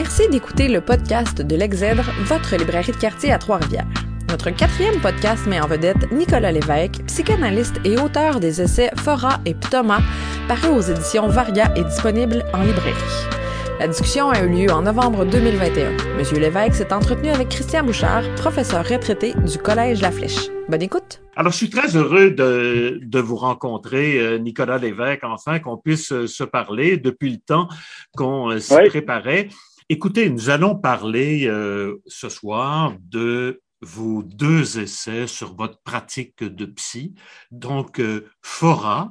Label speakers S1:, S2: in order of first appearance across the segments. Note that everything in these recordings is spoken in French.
S1: Merci d'écouter le podcast de l'Exèdre, votre librairie de quartier à Trois-Rivières. Notre quatrième podcast met en vedette Nicolas Lévesque, psychanalyste et auteur des essais Fora et Ptoma, parus aux éditions Varia et disponibles en librairie. La discussion a eu lieu en novembre 2021. Monsieur Lévesque s'est entretenu avec Christian Bouchard, professeur retraité du Collège La Flèche. Bonne écoute.
S2: Alors, je suis très heureux de, de vous rencontrer, euh, Nicolas Lévesque, enfin, qu'on puisse euh, se parler depuis le temps qu'on euh, s'y préparait. Écoutez, nous allons parler ce soir de vos deux essais sur votre pratique de psy, donc euh, Fora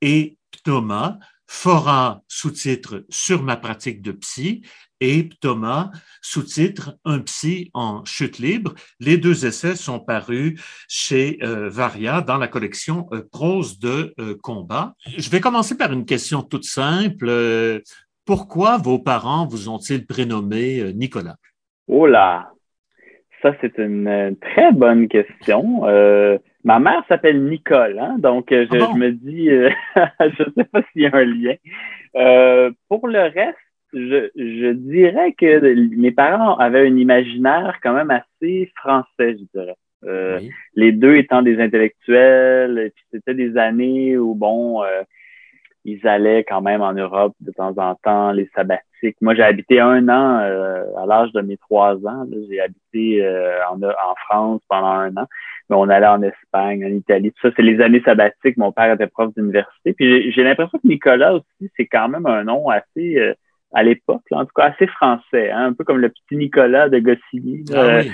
S2: et Ptoma. Fora sous-titre Sur ma pratique de psy et Ptoma sous-titre Un psy en chute libre. Les deux essais sont parus chez euh, Varia dans la collection euh, Prose de combat. Je vais commencer par une question toute simple. Pourquoi vos parents vous ont-ils prénommé Nicolas?
S3: Oh là, ça, c'est une euh, très bonne question. Euh, ma mère s'appelle Nicole, hein, donc euh, je, ah me dis, je ne sais pas s'il y a un lien. pour le reste, je, je, dirais que mes parents avaient un imaginaire quand même assez français, je dirais. Les deux étant des intellectuels, puis c'était des années où, bon, ils allaient quand même en Europe de temps en temps, les sabbatiques. Moi, j'ai habité un an euh, à l'âge de mes trois ans. J'ai habité euh, en, en, France pendant un an, mais on allait en Espagne, en Italie. Tout ça, c'est les années sabbatiques. Mon père était prof d'université. Puis j'ai l'impression que Nicolas aussi, c'est quand même un nom assez, euh, à l'époque, en tout cas assez français, hein, un peu comme le petit Nicolas de Goscinny.
S2: Ah
S3: oui.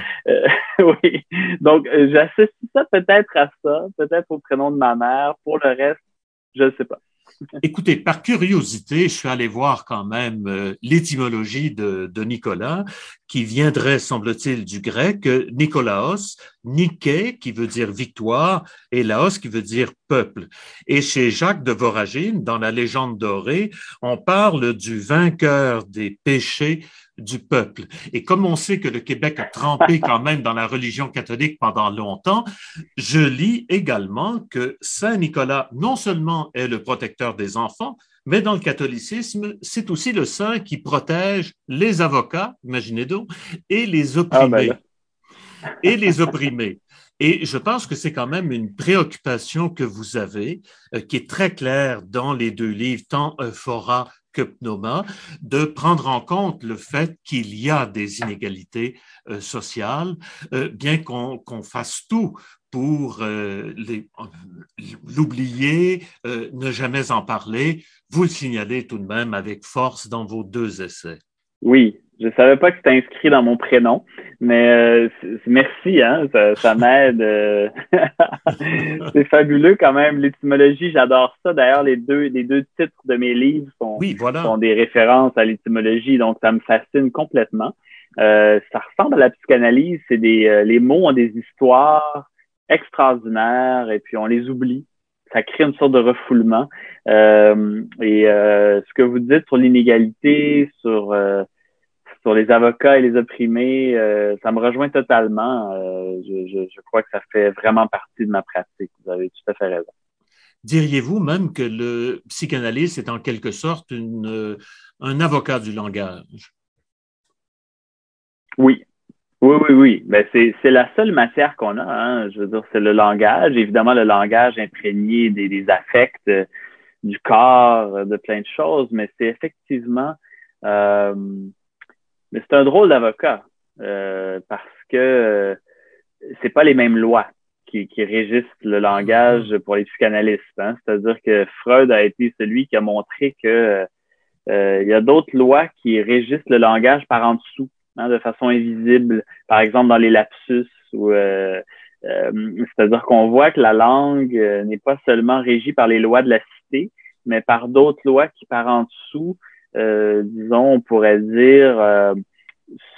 S3: oui. Donc, j'associe ça peut-être à ça, peut-être au prénom de ma mère. Pour le reste, je ne sais pas.
S2: Écoutez, par curiosité, je suis allé voir quand même euh, l'étymologie de, Nicolas, qui viendrait, semble-t-il, du grec Nikolaos, Nike, qui veut dire victoire, et Laos, qui veut dire peuple. Et chez Jacques de Voragine, dans la légende dorée, on parle du vainqueur des péchés du peuple. Et comme on sait que le Québec a trempé quand même dans la religion catholique pendant longtemps, je lis également que Saint Nicolas non seulement est le protecteur des enfants, mais dans le catholicisme, c'est aussi le saint qui protège les avocats, imaginez donc, et les ah, ben opprimés. et les opprimés. Et je pense que c'est quand même une préoccupation que vous avez, euh, qui est très claire dans les deux livres, tant Euphora que de prendre en compte le fait qu'il y a des inégalités euh, sociales, euh, bien qu'on fasse tout pour l'oublier, ne jamais en parler. Vous le signalez tout de même avec force dans vos deux essais.
S3: Oui, je savais pas que c'était inscrit dans mon prénom, mais euh, merci, hein, ça, m'aide. Euh, c'est fabuleux quand même. L'étymologie, j'adore ça. D'ailleurs, les deux, les deux titres de mes livres sont, sont des références à l'étymologie, donc ça me fascine complètement. Euh, ça ressemble à la psychanalyse. C'est des, les mots ont des histoires extraordinaires et puis on les oublie. Ça crée une sorte de refoulement. et ce que vous dites sur l'inégalité, sur sur les avocats et les opprimés, euh, ça me rejoint totalement. Euh, je, crois que ça fait vraiment partie de ma pratique. Vous avez tout à fait raison.
S2: Diriez-vous même que le psychanalyste est en quelque sorte une, euh, un avocat du langage?
S3: Oui. Oui, oui, oui. Ben, c'est, la seule matière qu'on a. Hein. Je veux dire, c'est le langage. Évidemment, le langage imprégné des, des affects, du corps, de plein de choses, mais c'est effectivement mais c'est un drôle d'avocat euh, parce que euh, c'est pas les mêmes lois qui, qui régissent le langage mm-hmm. pour les psychanalystes. Hein? C'est-à-dire que Freud a été celui qui a montré que euh, il y a d'autres lois qui régissent le langage par en dessous, hein, de façon invisible. Par exemple, dans les lapsus, ou euh, c'est-à-dire qu'on voit que la langue n'est pas seulement régie par les lois de la cité, mais par d'autres lois qui par en dessous euh, disons, on pourrait dire, euh,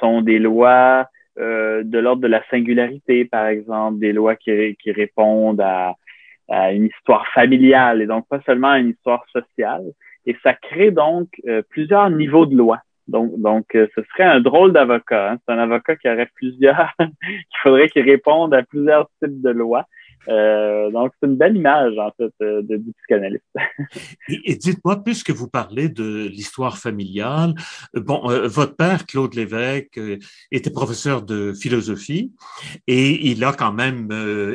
S3: sont des lois euh, de l'ordre de la singularité, par exemple, des lois qui, qui répondent à, à, une histoire familiale et donc pas seulement à une histoire sociale. Et ça crée donc plusieurs niveaux de lois. Donc, donc ce serait un drôle d'avocat. Hein. C'est un avocat qui aurait plusieurs, qu'il faudrait qu'il réponde à plusieurs types de lois. Euh, donc, c'est une belle image, en fait, euh, de, du psychanalyste.
S2: et, dites-moi, puisque vous parlez de l'histoire familiale, euh, bon, votre père, Claude Lévesque, était professeur de philosophie et il a quand même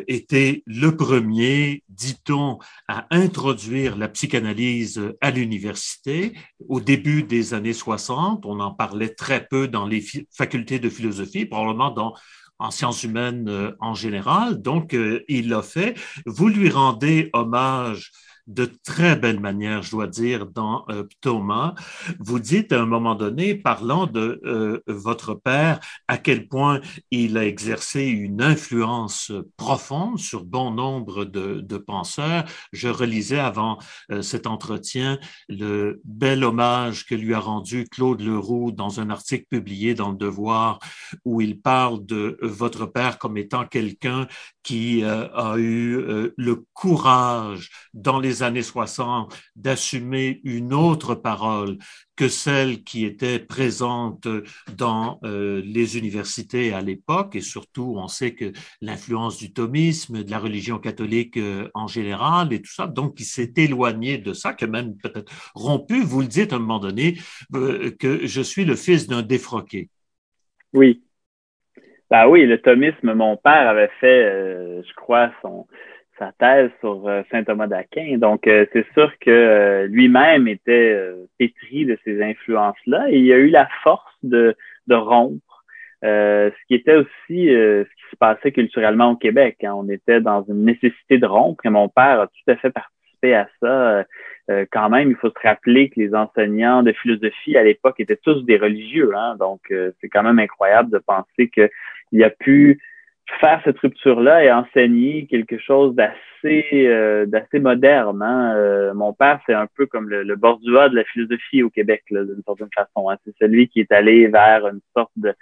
S2: été le premier, dit-on, à introduire la psychanalyse à l'université au début des années 60. On en parlait très peu dans les facultés de philosophie, probablement dans en sciences humaines euh, en général. Donc, euh, il l'a fait. Vous lui rendez hommage de très belle manière, je dois dire, dans euh, Thomas. Vous dites à un moment donné, parlant de euh, votre père, à quel point il a exercé une influence profonde sur bon nombre de, penseurs. Je relisais avant euh, cet entretien le bel hommage que lui a rendu Claude Leroux dans un article publié dans Le Devoir où il parle de votre père comme étant quelqu'un qui a eu le courage dans les années 60 d'assumer une autre parole que celle qui était présente dans euh, les universités à l'époque, et surtout on sait que l'influence du thomisme, de la religion catholique euh, en général, et tout ça, donc il s'est éloigné de ça, que même peut-être rompu, vous le dites à un moment donné, euh, que je suis le fils d'un défroqué.
S3: Oui. Bah oui, le thomisme, mon père avait fait, je crois, son, sa thèse sur euh, saint Thomas d'Aquin. Donc, euh, c'est sûr que euh, lui-même était pétri de ces influences-là et il a eu la force de, de rompre. ce qui était aussi ce qui se passait culturellement au Québec. Hein. On était dans une nécessité de rompre et mon père a tout à fait participé à ça. quand même, il faut se rappeler que les enseignants de philosophie à l'époque étaient tous des religieux. Hein. Donc, c'est quand même incroyable de penser qu'il a pu faire cette rupture-là et enseigner quelque chose d'assez euh, d'assez moderne. Hein. Euh, mon père, c'est un peu comme le, le bordua de la philosophie au Québec, d'une certaine façon. Hein. C'est celui qui est allé vers une sorte de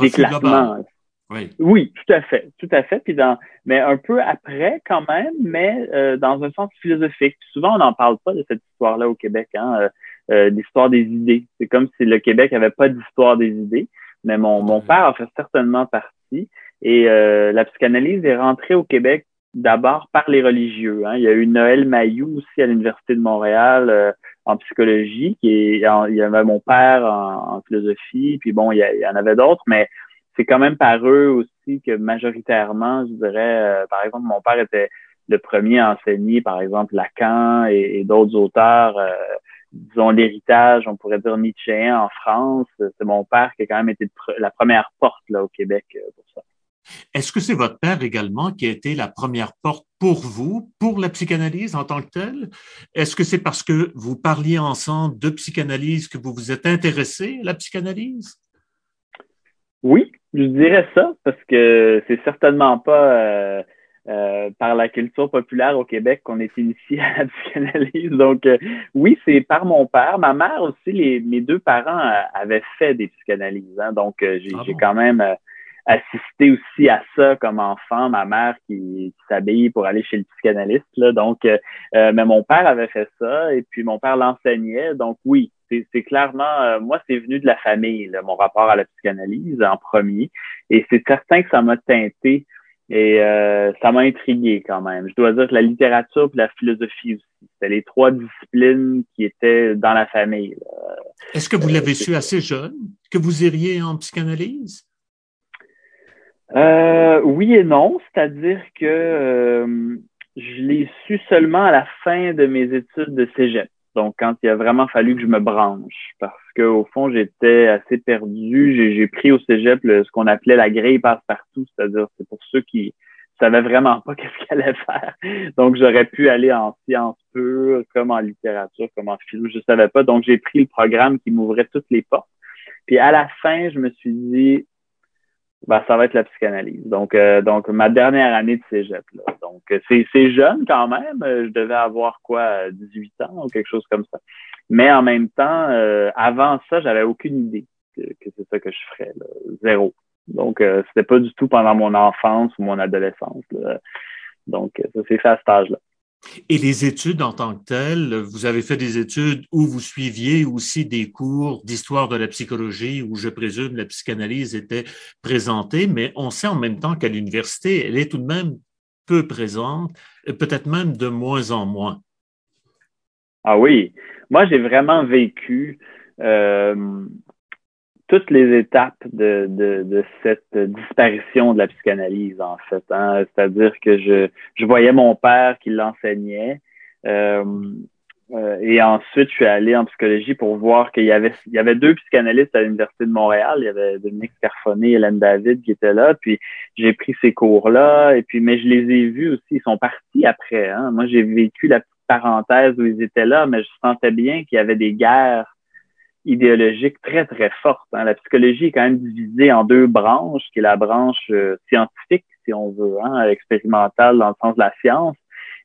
S2: d'éclatement. Oui.
S3: oui, tout à fait, tout à fait. Puis dans, mais un peu après quand même, mais euh, dans un sens philosophique. Souvent, on n'en parle pas de cette histoire-là au Québec, hein, l'histoire des idées. C'est comme si le Québec avait pas d'histoire des idées, mais mon, mon père a fait certainement partie. Et euh, la psychanalyse est rentrée au Québec d'abord par les religieux. Hein. Il y a eu Noël Mayou aussi à l'Université de Montréal euh, en psychologie, qui est, il y avait mon père en, philosophie, puis bon, il y, en avait d'autres, mais c'est quand même par eux aussi que majoritairement, je dirais, euh, par exemple, mon père était le premier à enseigner, par exemple, Lacan et, d'autres auteurs, disons l'héritage, on pourrait dire Nietzschéen en France. C'est mon père qui a quand même été la première porte là au Québec pour ça.
S2: Est-ce que c'est votre père également qui a été la première porte pour vous, pour la psychanalyse en tant que telle? Est-ce que c'est parce que vous parliez ensemble de psychanalyse que vous vous êtes intéressé à la psychanalyse?
S3: Oui, je dirais ça, parce que c'est certainement pas euh, euh, par la culture populaire au Québec qu'on est initié à la psychanalyse. Donc, euh, oui, c'est par mon père. Ma mère aussi, les, mes deux parents avaient fait des psychanalyses. Hein. donc, j'ai ah quand même assister aussi à ça comme enfant, ma mère qui, s'habille pour aller chez le psychanalyste. Là, donc, euh, euh, mais mon père avait fait ça et puis mon père l'enseignait. Donc oui, c'est clairement, euh, moi, c'est venu de la famille, mon rapport à la psychanalyse en premier. Et c'est certain que ça m'a teinté et ça m'a intrigué quand même. Je dois dire que la littérature et la philosophie aussi, c'était les trois disciplines qui étaient dans la famille.
S2: Est-ce que vous l'avez su assez jeune que vous iriez en psychanalyse?
S3: Euh, oui et non, c'est-à-dire que euh, je l'ai su seulement à la fin de mes études de cégep. Donc, quand il a vraiment fallu que je me branche, parce que au fond, j'étais assez perdu. J'ai pris au cégep ce qu'on appelait la grille passe-partout, c'est-à-dire c'est pour ceux qui savaient vraiment pas qu'est-ce qu'elle allait faire. Donc, j'aurais pu aller en sciences pures, comme en littérature, comme en philo, je savais pas. Donc, j'ai pris le programme qui m'ouvrait toutes les portes. Puis à la fin, je me suis dit, ben, ça va être la psychanalyse. Donc, euh, donc ma dernière année de cégep. Là. Donc, euh, c'est, jeune quand même. Euh, je devais avoir quoi, 18 ans ou quelque chose comme ça. Mais en même temps, avant ça, j'avais aucune idée que, c'est ça que je ferais. Là. Zéro. Donc, c'était pas du tout pendant mon enfance ou mon adolescence. Donc, ça s'est fait à cet âge-là.
S2: Et les études en tant que telles, vous avez fait des études où vous suiviez aussi des cours d'histoire de la psychologie où je présume la psychanalyse était présentée, mais on sait en même temps qu'à l'université, elle est tout de même peu présente, peut-être même de moins en moins.
S3: Ah oui, moi j'ai vraiment vécu euh, toutes les étapes de, de, de, cette disparition de la psychanalyse, en fait. Hein. C'est-à-dire que je, je voyais mon père qui l'enseignait. Euh, euh, et ensuite, je suis allé en psychologie pour voir qu'il y avait, il y avait deux psychanalystes à l'Université de Montréal. Il y avait Dominique Carfonnet et Hélène David qui étaient là. Puis j'ai pris ces cours-là. Et puis, mais je les ai vus aussi. Ils sont partis après. Hein. Moi, j'ai vécu la petite parenthèse où ils étaient là, mais je sentais bien qu'il y avait des guerres idéologiques très, très fortes. Hein. La psychologie est quand même divisée en deux branches, qui est la branche euh, scientifique, si on veut, hein, expérimentale dans le sens de la science,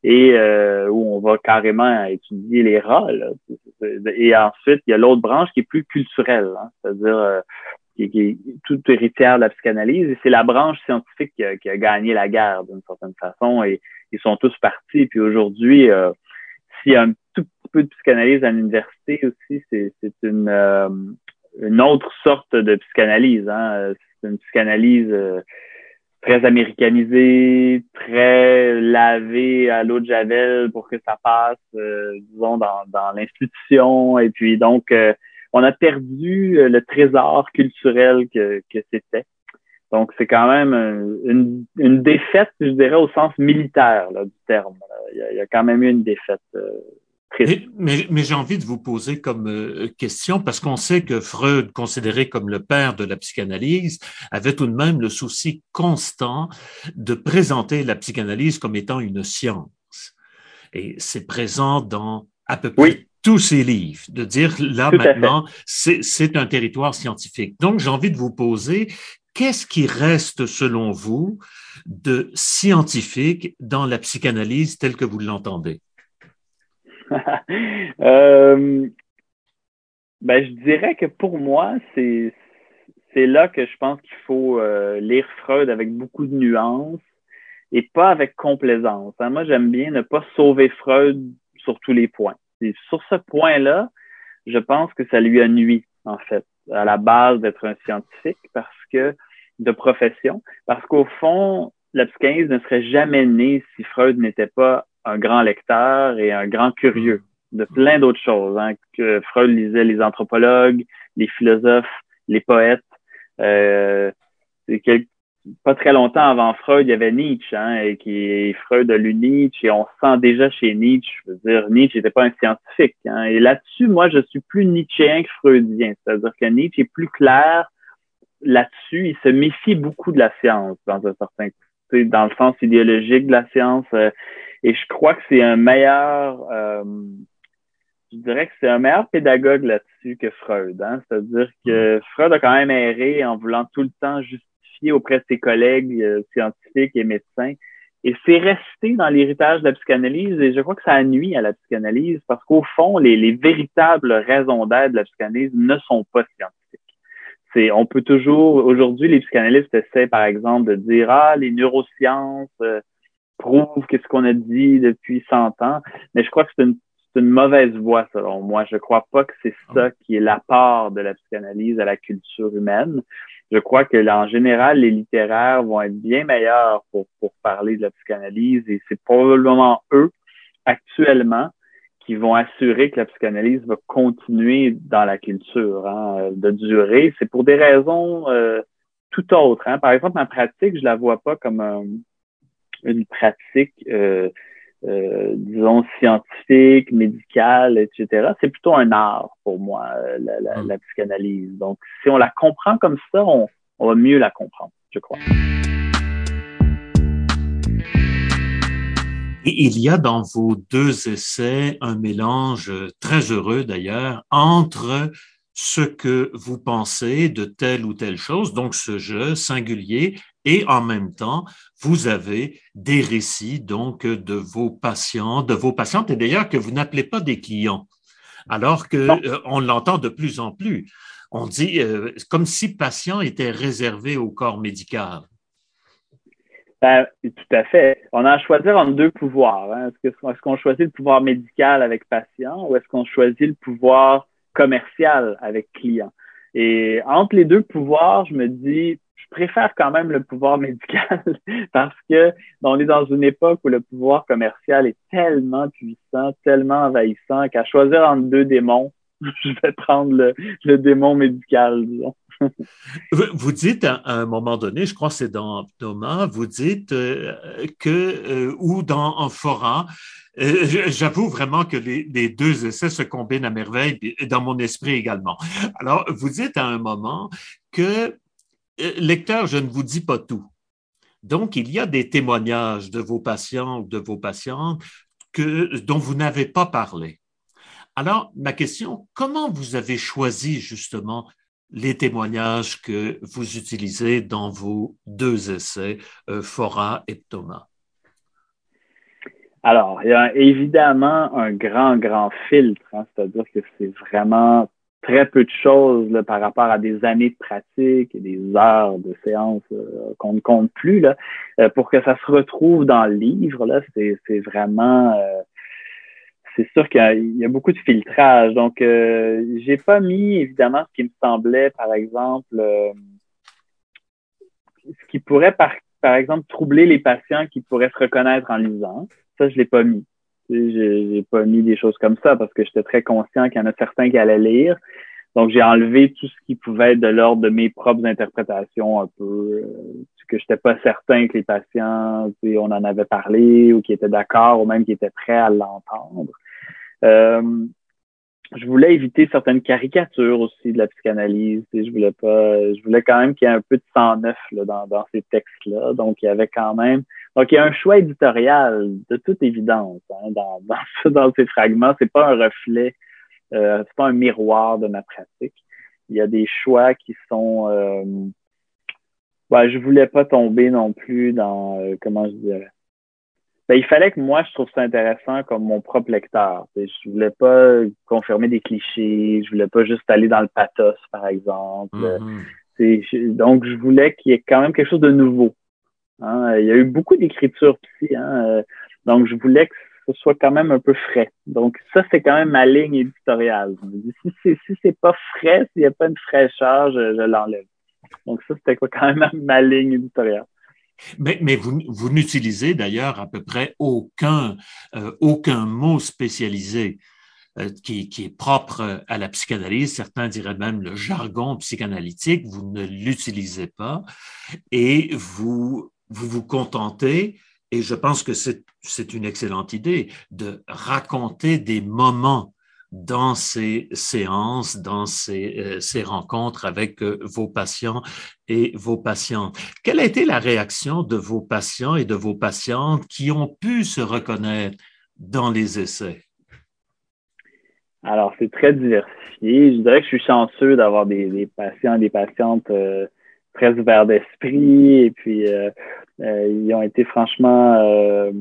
S3: et euh, où on va carrément étudier les rats. Et ensuite, il y a l'autre branche qui est plus culturelle, hein, c'est-à-dire euh, qui, est tout héritière de la psychanalyse. Et c'est la branche scientifique qui a, qui a gagné la guerre d'une certaine façon. Et ils sont tous partis. Puis aujourd'hui, euh, s'il y a un peu de psychanalyse à l'université aussi, c'est une, euh, une autre sorte de psychanalyse. Hein. C'est une psychanalyse très américanisé, très lavé à l'eau de javel pour que ça passe, euh, disons, dans, dans l'institution. Et puis donc, euh, on a perdu euh, le trésor culturel que, que c'était. Donc, c'est quand même une, une, défaite, je dirais, au sens militaire là, du terme. Il y, a, il y, a, quand même eu une défaite
S2: mais, mais, j'ai envie de vous poser comme euh, question, parce qu'on sait que Freud, considéré comme le père de la psychanalyse, avait tout de même le souci constant de présenter la psychanalyse comme étant une science. Et c'est présent dans à peu près tous ses livres, de dire là maintenant, c'est un territoire scientifique. Donc j'ai envie de vous poser, qu'est-ce qui reste selon vous de scientifique dans la psychanalyse telle que vous l'entendez?
S3: euh, ben, je dirais que pour moi, c'est là que je pense qu'il faut euh, lire Freud avec beaucoup de nuances et pas avec complaisance. Hein. Moi, j'aime bien ne pas sauver Freud sur tous les points. Sur ce point-là, je pense que ça lui a nuit, en fait, à la base d'être un scientifique parce que de profession, parce qu'au fond, la psychanalyse ne serait jamais née si Freud n'était pas un grand lecteur et un grand curieux de plein d'autres choses. Hein, que Freud lisait les anthropologues, les philosophes, les poètes. Euh, pas très longtemps avant Freud, il y avait Nietzsche, hein, et qui Freud a lu Nietzsche, et on sent déjà chez Nietzsche, je veux dire, Nietzsche n'était pas un scientifique. Hein, et là-dessus, moi, je suis plus nietzschéen que freudien. C'est-à-dire que Nietzsche est plus clair là-dessus. Il se méfie beaucoup de la science, dans un certain dans le sens idéologique de la science. Euh, et je crois que c'est un meilleur, euh, je dirais que c'est un meilleur pédagogue là-dessus que Freud. Hein? C'est-à-dire que Freud a quand même erré en voulant tout le temps justifier auprès de ses collègues euh, scientifiques et médecins. Et c'est resté dans l'héritage de la psychanalyse et je crois que ça nuit à la psychanalyse parce qu'au fond, les, les véritables raisons d'être de la psychanalyse ne sont pas scientifiques. C'est, on peut toujours, aujourd'hui, les psychanalystes essaient, par exemple, de dire, ah, les neurosciences, euh, prouve qu'est-ce qu'on a dit depuis 100 ans. Mais je crois que c'est une, une, mauvaise voie, selon moi. Je crois pas que c'est ça qui est l'apport de la psychanalyse à la culture humaine. Je crois que, en général, les littéraires vont être bien meilleurs pour, pour parler de la psychanalyse et c'est probablement eux, actuellement, qui vont assurer que la psychanalyse va continuer dans la culture, hein, de durer. C'est pour des raisons euh, tout autres. Hein. Par exemple, ma pratique, je la vois pas comme un, une pratique, euh, euh, disons, scientifique, médicale, etc. C'est plutôt un art pour moi, euh, la, la, psychanalyse. Donc, si on la comprend comme ça, on, on va mieux la comprendre, je crois.
S2: il y a dans vos deux essais un mélange très heureux d'ailleurs entre ce que vous pensez de telle ou telle chose, donc ce jeu singulier, et en même temps, vous avez des récits donc de vos patients, de vos patientes, et d'ailleurs que vous n'appelez pas des clients, alors que euh, on l'entend de plus en plus. On dit euh, comme si patient était réservé au corps médical.
S3: Ben, tout à fait. On a à choisir entre deux pouvoirs. Hein. Est-ce qu'on choisit le pouvoir médical avec patient ou est-ce qu'on choisit le pouvoir commercial avec client? Et entre les deux pouvoirs, je me dis, je préfère quand même le pouvoir médical parce que on est dans une époque où le pouvoir commercial est tellement puissant, tellement envahissant qu'à choisir entre deux démons, je vais prendre le, le démon médical, disons.
S2: Vous dites à un moment donné, je crois que c'est dans Thomas, vous dites euh, que, euh, ou dans Fora, euh, j'avoue vraiment que les, les, deux essais se combinent à merveille, dans mon esprit également. Alors, vous dites à un moment que, lecteur, je ne vous dis pas tout. Donc, il y a des témoignages de vos patients ou de vos patientes que, dont vous n'avez pas parlé. Alors, ma question, comment vous avez choisi justement les témoignages que vous utilisez dans vos deux essais, euh, Fora et Thomas?
S3: Alors, il y a évidemment un grand, grand filtre, hein, c'est-à-dire que c'est vraiment très peu de choses là, par rapport à des années de pratique et des heures de séance euh, qu'on ne compte plus. Là, euh, pour que ça se retrouve dans le livre, là, c'est, vraiment c'est sûr qu'il y a beaucoup de filtrage. Donc, euh, j'ai pas mis évidemment ce qui me semblait, par exemple, euh, ce qui pourrait, par, exemple, troubler les patients qui pourraient se reconnaître en lisant. Ça, je l'ai pas mis. J'ai pas mis des choses comme ça parce que j'étais très conscient qu'il y en a certains qui allaient lire. Donc, j'ai enlevé tout ce qui pouvait être de l'ordre de mes propres interprétations un peu, euh, que j'étais pas certain que les patients, on en avait parlé ou qui étaient d'accord ou même qui étaient prêts à l'entendre. Euh, je voulais éviter certaines caricatures aussi de la psychanalyse. Je voulais pas, je voulais quand même qu'il y ait un peu de sang neuf là, dans, dans ces textes-là. Donc, il y avait quand même. Donc, il y a un choix éditorial de toute évidence hein, dans, dans, dans ces fragments. C'est pas un reflet, euh, c'est pas un miroir de ma pratique. Il y a des choix qui sont. Euh, ben, je voulais pas tomber non plus dans euh, comment je dirais ben, il fallait que moi, je trouve ça intéressant comme mon propre lecteur. Je voulais pas confirmer des clichés, je voulais pas juste aller dans le pathos, par exemple. Mm-hmm. donc, je voulais qu'il y ait quand même quelque chose de nouveau. Hein. Il y a eu beaucoup d'écriture ici, hein. Euh, donc je voulais que ce soit quand même un peu frais. Donc, ça, c'est quand même ma ligne éditoriale. Si c'est si c'est pas frais, s'il n'y a pas une fraîcheur, je, je l'enlève. Donc, ça, c'était quand même ma ligne éditoriale.
S2: Mais, mais vous, vous n'utilisez d'ailleurs à peu près aucun, euh, aucun mot spécialisé euh, qui, qui, est propre à la psychanalyse. Certains diraient même le jargon psychanalytique. Vous ne l'utilisez pas et vous, vous vous contentez, et je pense que c'est une excellente idée, de raconter des moments dans ces séances, dans ces, euh, ces rencontres avec euh, vos patients et vos patientes. Quelle a été la réaction de vos patients et de vos patientes qui ont pu se reconnaître dans les essais?
S3: Alors, c'est très diversifié. Je dirais que je suis chanceux d'avoir des, des, patients et des patientes euh, très ouverts d'esprit et puis ils ont été franchement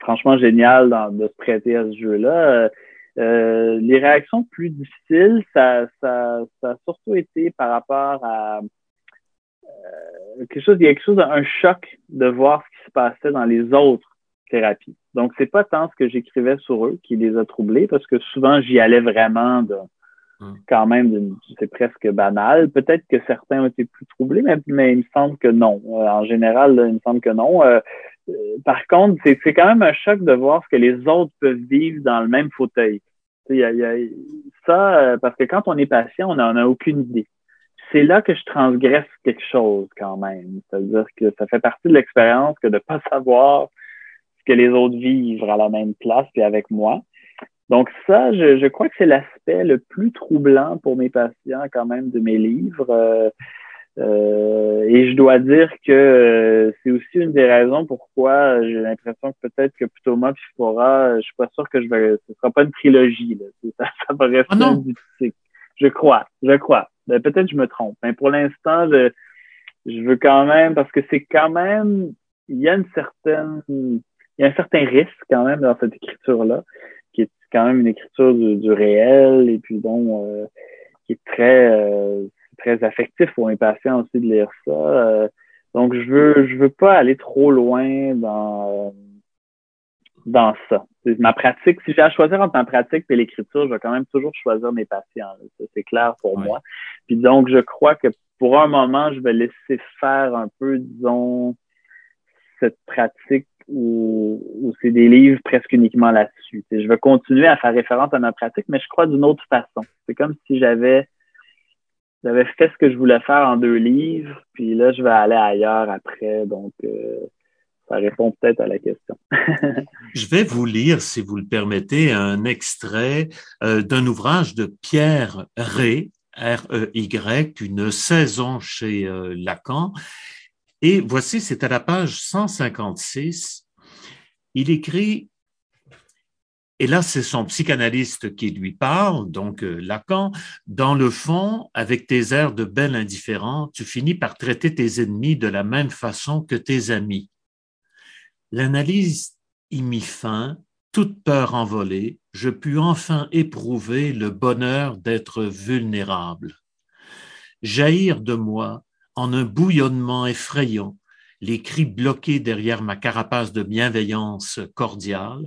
S3: franchement génial de se prêter à ce jeu-là. Euh, les réactions plus difficiles, ça, ça, ça, a surtout été par rapport à euh, quelque chose, il y a quelque chose, un choc de voir ce qui se passait dans les autres thérapies. Donc, c'est pas tant ce que j'écrivais sur eux qui les a troublés, parce que souvent j'y allais vraiment de. Quand même, c'est presque banal. Peut-être que certains ont été plus troublés, mais, il me semble que non. Euh, en général, il me semble que non. Euh, par contre, c'est quand même un choc de voir ce que les autres peuvent vivre dans le même fauteuil. Ça, euh, parce que quand on est patient, on n'en a aucune idée. C'est là que je transgresse quelque chose quand même. C'est-à-dire que ça fait partie de l'expérience que de pas savoir ce que les autres vivent à la même place et avec moi. Donc ça, je, je crois que c'est l'aspect le plus troublant pour mes patients quand même de mes livres. Euh, euh, et je dois dire que euh, c'est aussi une des raisons pourquoi j'ai l'impression que peut-être que Thomas puis Fora, je suis pas sûr que je vais, ce sera pas une trilogie là. Ça, ça va rester une Je crois, je crois. Ben, peut-être je me trompe. Mais pour l'instant, je, je veux quand même parce que c'est quand même, il y a une certaine, il y a un certain risque quand même dans cette écriture là, quand même une écriture du, du réel et puis donc euh, qui est très très affectif pour mes patients aussi de lire ça. Euh, donc, je veux, je veux pas aller trop loin dans, dans ça. ma pratique, si j'ai à choisir entre ma pratique et l'écriture, je vais quand même toujours choisir mes patients. c'est clair pour moi. Puis donc, je crois que pour un moment, je vais laisser faire un peu, disons, cette pratique où, où c'est des livres presque uniquement là-dessus. Je vais continuer à faire référence à ma pratique, mais je crois d'une autre façon. C'est comme si j'avais j'avais fait ce que je voulais faire en deux livres, puis là, je vais aller ailleurs après. Donc, euh, ça répond peut-être à la question.
S2: je vais vous lire, si vous le permettez, un extrait euh, d'un ouvrage de Pierre Ré, R-E-Y, une saison chez euh, Lacan. Et voici, c'est à la page 156. Il écrit et là, c'est son psychanalyste qui lui parle, donc euh, Lacan. Dans le fond, avec tes airs de bel indifférent, tu finis par traiter tes ennemis de la même façon que tes amis. L'analyse y mit fin, toute peur envolée, je pus enfin éprouver le bonheur d'être vulnérable. Jaillir de moi en un bouillonnement effrayant, les cris bloqués derrière ma carapace de bienveillance cordiale,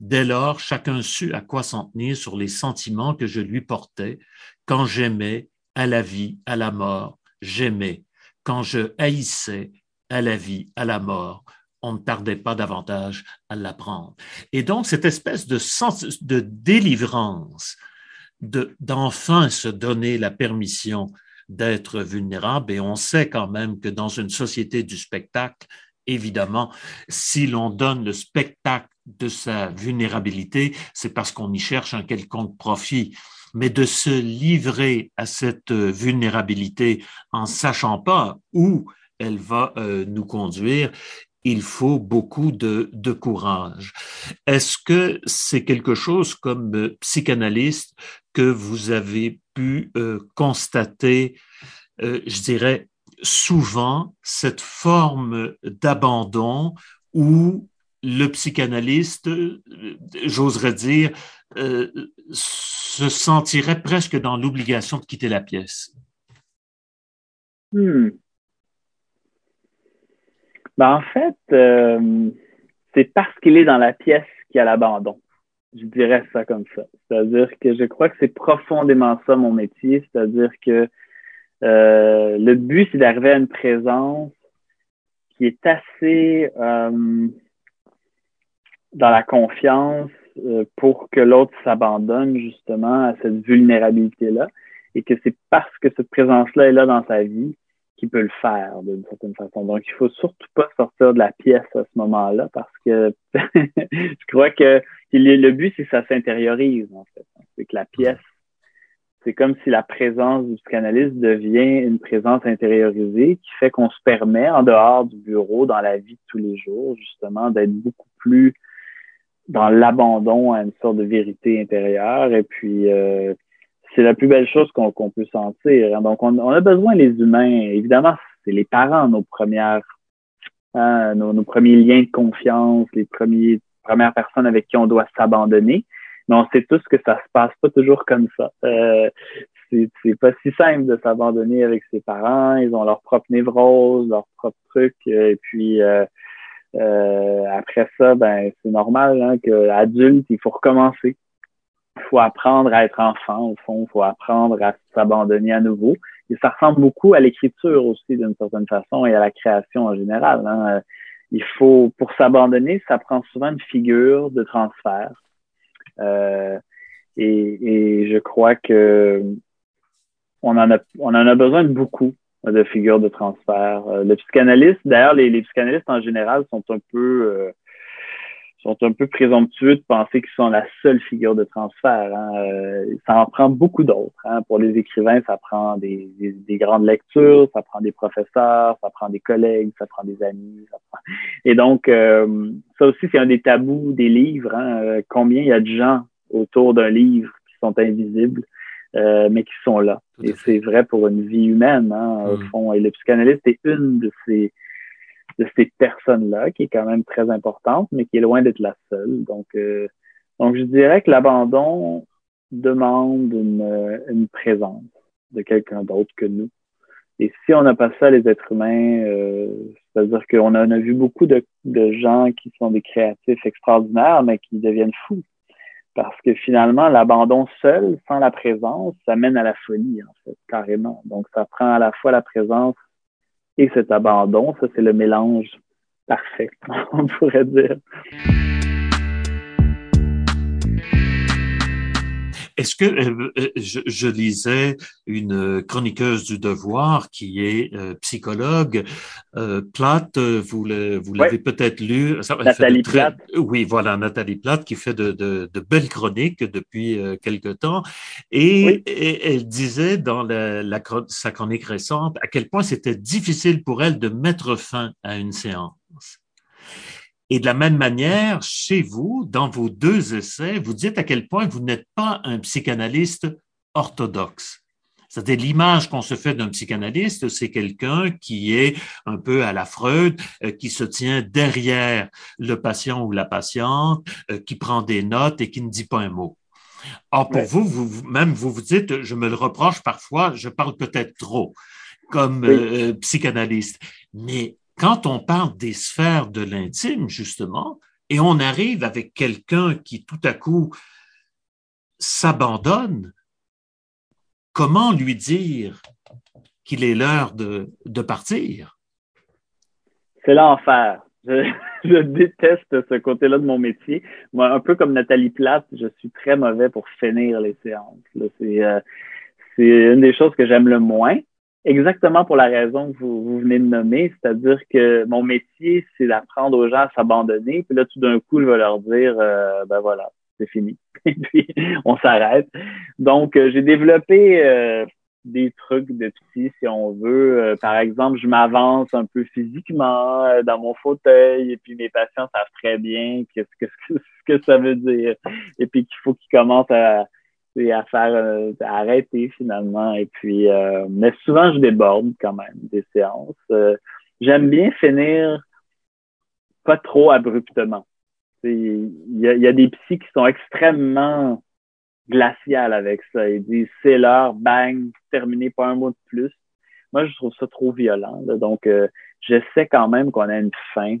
S2: Dès lors, chacun sut à quoi s'en tenir sur les sentiments que je lui portais. Quand j'aimais, à la vie, à la mort, j'aimais. Quand je haïssais, à la vie, à la mort, on ne tardait pas davantage à l'apprendre. Et donc, cette espèce de, sens, de délivrance, d'enfin se donner la permission d'être vulnérable, et on sait quand même que dans une société du spectacle, évidemment, si l'on donne le spectacle de sa vulnérabilité, c'est parce qu'on y cherche un quelconque profit. Mais de se livrer à cette vulnérabilité en sachant pas où elle va euh, nous conduire, il faut beaucoup de, courage. Est-ce que c'est quelque chose comme euh, psychanalyste que vous avez pu euh, constater, je dirais, souvent cette forme d'abandon où le psychanalyste, j'oserais dire, euh, se sentirait presque dans l'obligation de quitter la pièce?
S3: Hmm. Ben, en fait, euh, c'est parce qu'il est dans la pièce qu'il y a l'abandon. Je dirais ça comme ça. C'est-à-dire que je crois que c'est profondément ça mon métier, c'est-à-dire que euh, le but, c'est d'arriver à une présence qui est assez euh, dans la confiance euh, pour que l'autre s'abandonne justement à cette vulnérabilité-là et que c'est parce que cette présence-là est là dans sa vie qu'il peut le faire d'une certaine façon. Donc, il faut surtout pas sortir de la pièce à ce moment-là parce que je crois que le but, c'est que ça s'intériorise, en fait. C'est que la pièce c'est comme si la présence du psychanalyste devient une présence intériorisée qui fait qu'on se permet, en dehors du bureau, dans la vie de tous les jours, justement, d'être beaucoup plus dans l'abandon à une sorte de vérité intérieure. Et puis, euh, c'est la plus belle chose qu'on peut sentir. Donc, on, a besoin, les humains, évidemment, c'est les parents, nos premières, hein, nos, premiers liens de confiance, les premiers, premières personnes avec qui on doit s'abandonner. Mais on sait tous que ça se passe pas toujours comme ça. Euh, c'est pas si simple de s'abandonner avec ses parents. Ils ont leur propre névrose, leur propre truc. Et puis euh, euh, après ça, ben c'est normal hein, qu'adulte, il faut recommencer. Faut apprendre à être enfant, au fond. Faut apprendre à s'abandonner à nouveau. Et ça ressemble beaucoup à l'écriture aussi, d'une certaine façon, et à la création en général. Hein. Il faut, pour s'abandonner, ça prend souvent une figure de transfert. Euh, et, et, je crois que on en a, on en a besoin de beaucoup de figures de transfert. Euh, le psychanalyste, d'ailleurs, les, les, psychanalystes en général sont un peu euh, sont un peu présomptueux de penser qu'ils sont la seule figure de transfert. Hein. Euh, ça en prend beaucoup d'autres. Hein. Pour les écrivains, ça prend des, des, des, grandes lectures, ça prend des professeurs, ça prend des collègues, ça prend des amis. Ça prend... Et donc, euh, ça aussi, c'est un des tabous des livres. Hein. Euh, combien il y a de gens autour d'un livre qui sont invisibles, mais qui sont là. Et c'est vrai pour une vie humaine, hein, au mm. fond. Et le psychanalyste est une de ces de ces personnes-là, qui est quand même très importante, mais qui est loin d'être la seule. Donc, euh, donc je dirais que l'abandon demande une, une présence de quelqu'un d'autre que nous. Et si on n'a pas ça, les êtres humains, euh, c'est-à-dire qu'on a, on a vu beaucoup de, de gens qui sont des créatifs extraordinaires, mais qui deviennent fous. Parce que finalement, l'abandon seul, sans la présence, ça mène à la folie, en fait, carrément. Donc, ça prend à la fois la présence et cet abandon. Ça, c'est le mélange parfait, on pourrait dire.
S2: Est-ce que euh, euh, je, lisais une chroniqueuse du devoir qui est euh, psychologue, Platt, vous l'avez peut-être lu.
S3: Nathalie Platt.
S2: Oui, voilà, Nathalie Platt qui fait de, belles chroniques depuis quelque temps. Et, elle disait dans la, sa chronique récente à quel point c'était difficile pour elle de mettre fin à une séance. Et de la même manière, chez vous, dans vos deux essais, vous dites à quel point vous n'êtes pas un psychanalyste orthodoxe. C'est-à-dire l'image qu'on se fait d'un psychanalyste, c'est quelqu'un qui est un peu à la Freud, euh, qui se tient derrière le patient ou la patiente, euh, qui prend des notes et qui ne dit pas un mot. Or, pour vous, vous, même vous vous dites, je me le reproche parfois, je parle peut-être trop comme euh, psychanalyste. Mais quand on parle des sphères de l'intime, justement, et on arrive avec quelqu'un qui tout à coup s'abandonne, comment lui dire qu'il est l'heure de, partir?
S3: C'est l'enfer. Je, je, déteste ce côté-là de mon métier. Moi, un peu comme Nathalie Platt, je suis très mauvais pour finir les séances. Euh, c'est une des choses que j'aime le moins exactement pour la raison que vous, vous venez de nommer, c'est-à-dire que mon métier, c'est d'apprendre aux gens à s'abandonner, puis là, tout d'un coup, je vais leur dire, euh, ben voilà, c'est fini. Et puis, on s'arrête. Donc, euh, j'ai développé euh, des trucs de psy, si on veut. par exemple, je m'avance un peu physiquement dans mon fauteuil, et puis mes patients savent très bien ce que, ce que ça veut dire. Et puis qu'il faut qu'ils commencent à c'est à faire euh, à arrêter finalement. Et puis euh, mais souvent je déborde quand même des séances. Euh, j'aime bien finir pas trop abruptement. Il y a, y a, des psys qui sont extrêmement glaciales avec ça. Ils disent c'est l'heure bang terminé pas un mot de plus. Moi je trouve ça trop violent donc j'essaie quand même qu'on ait une fin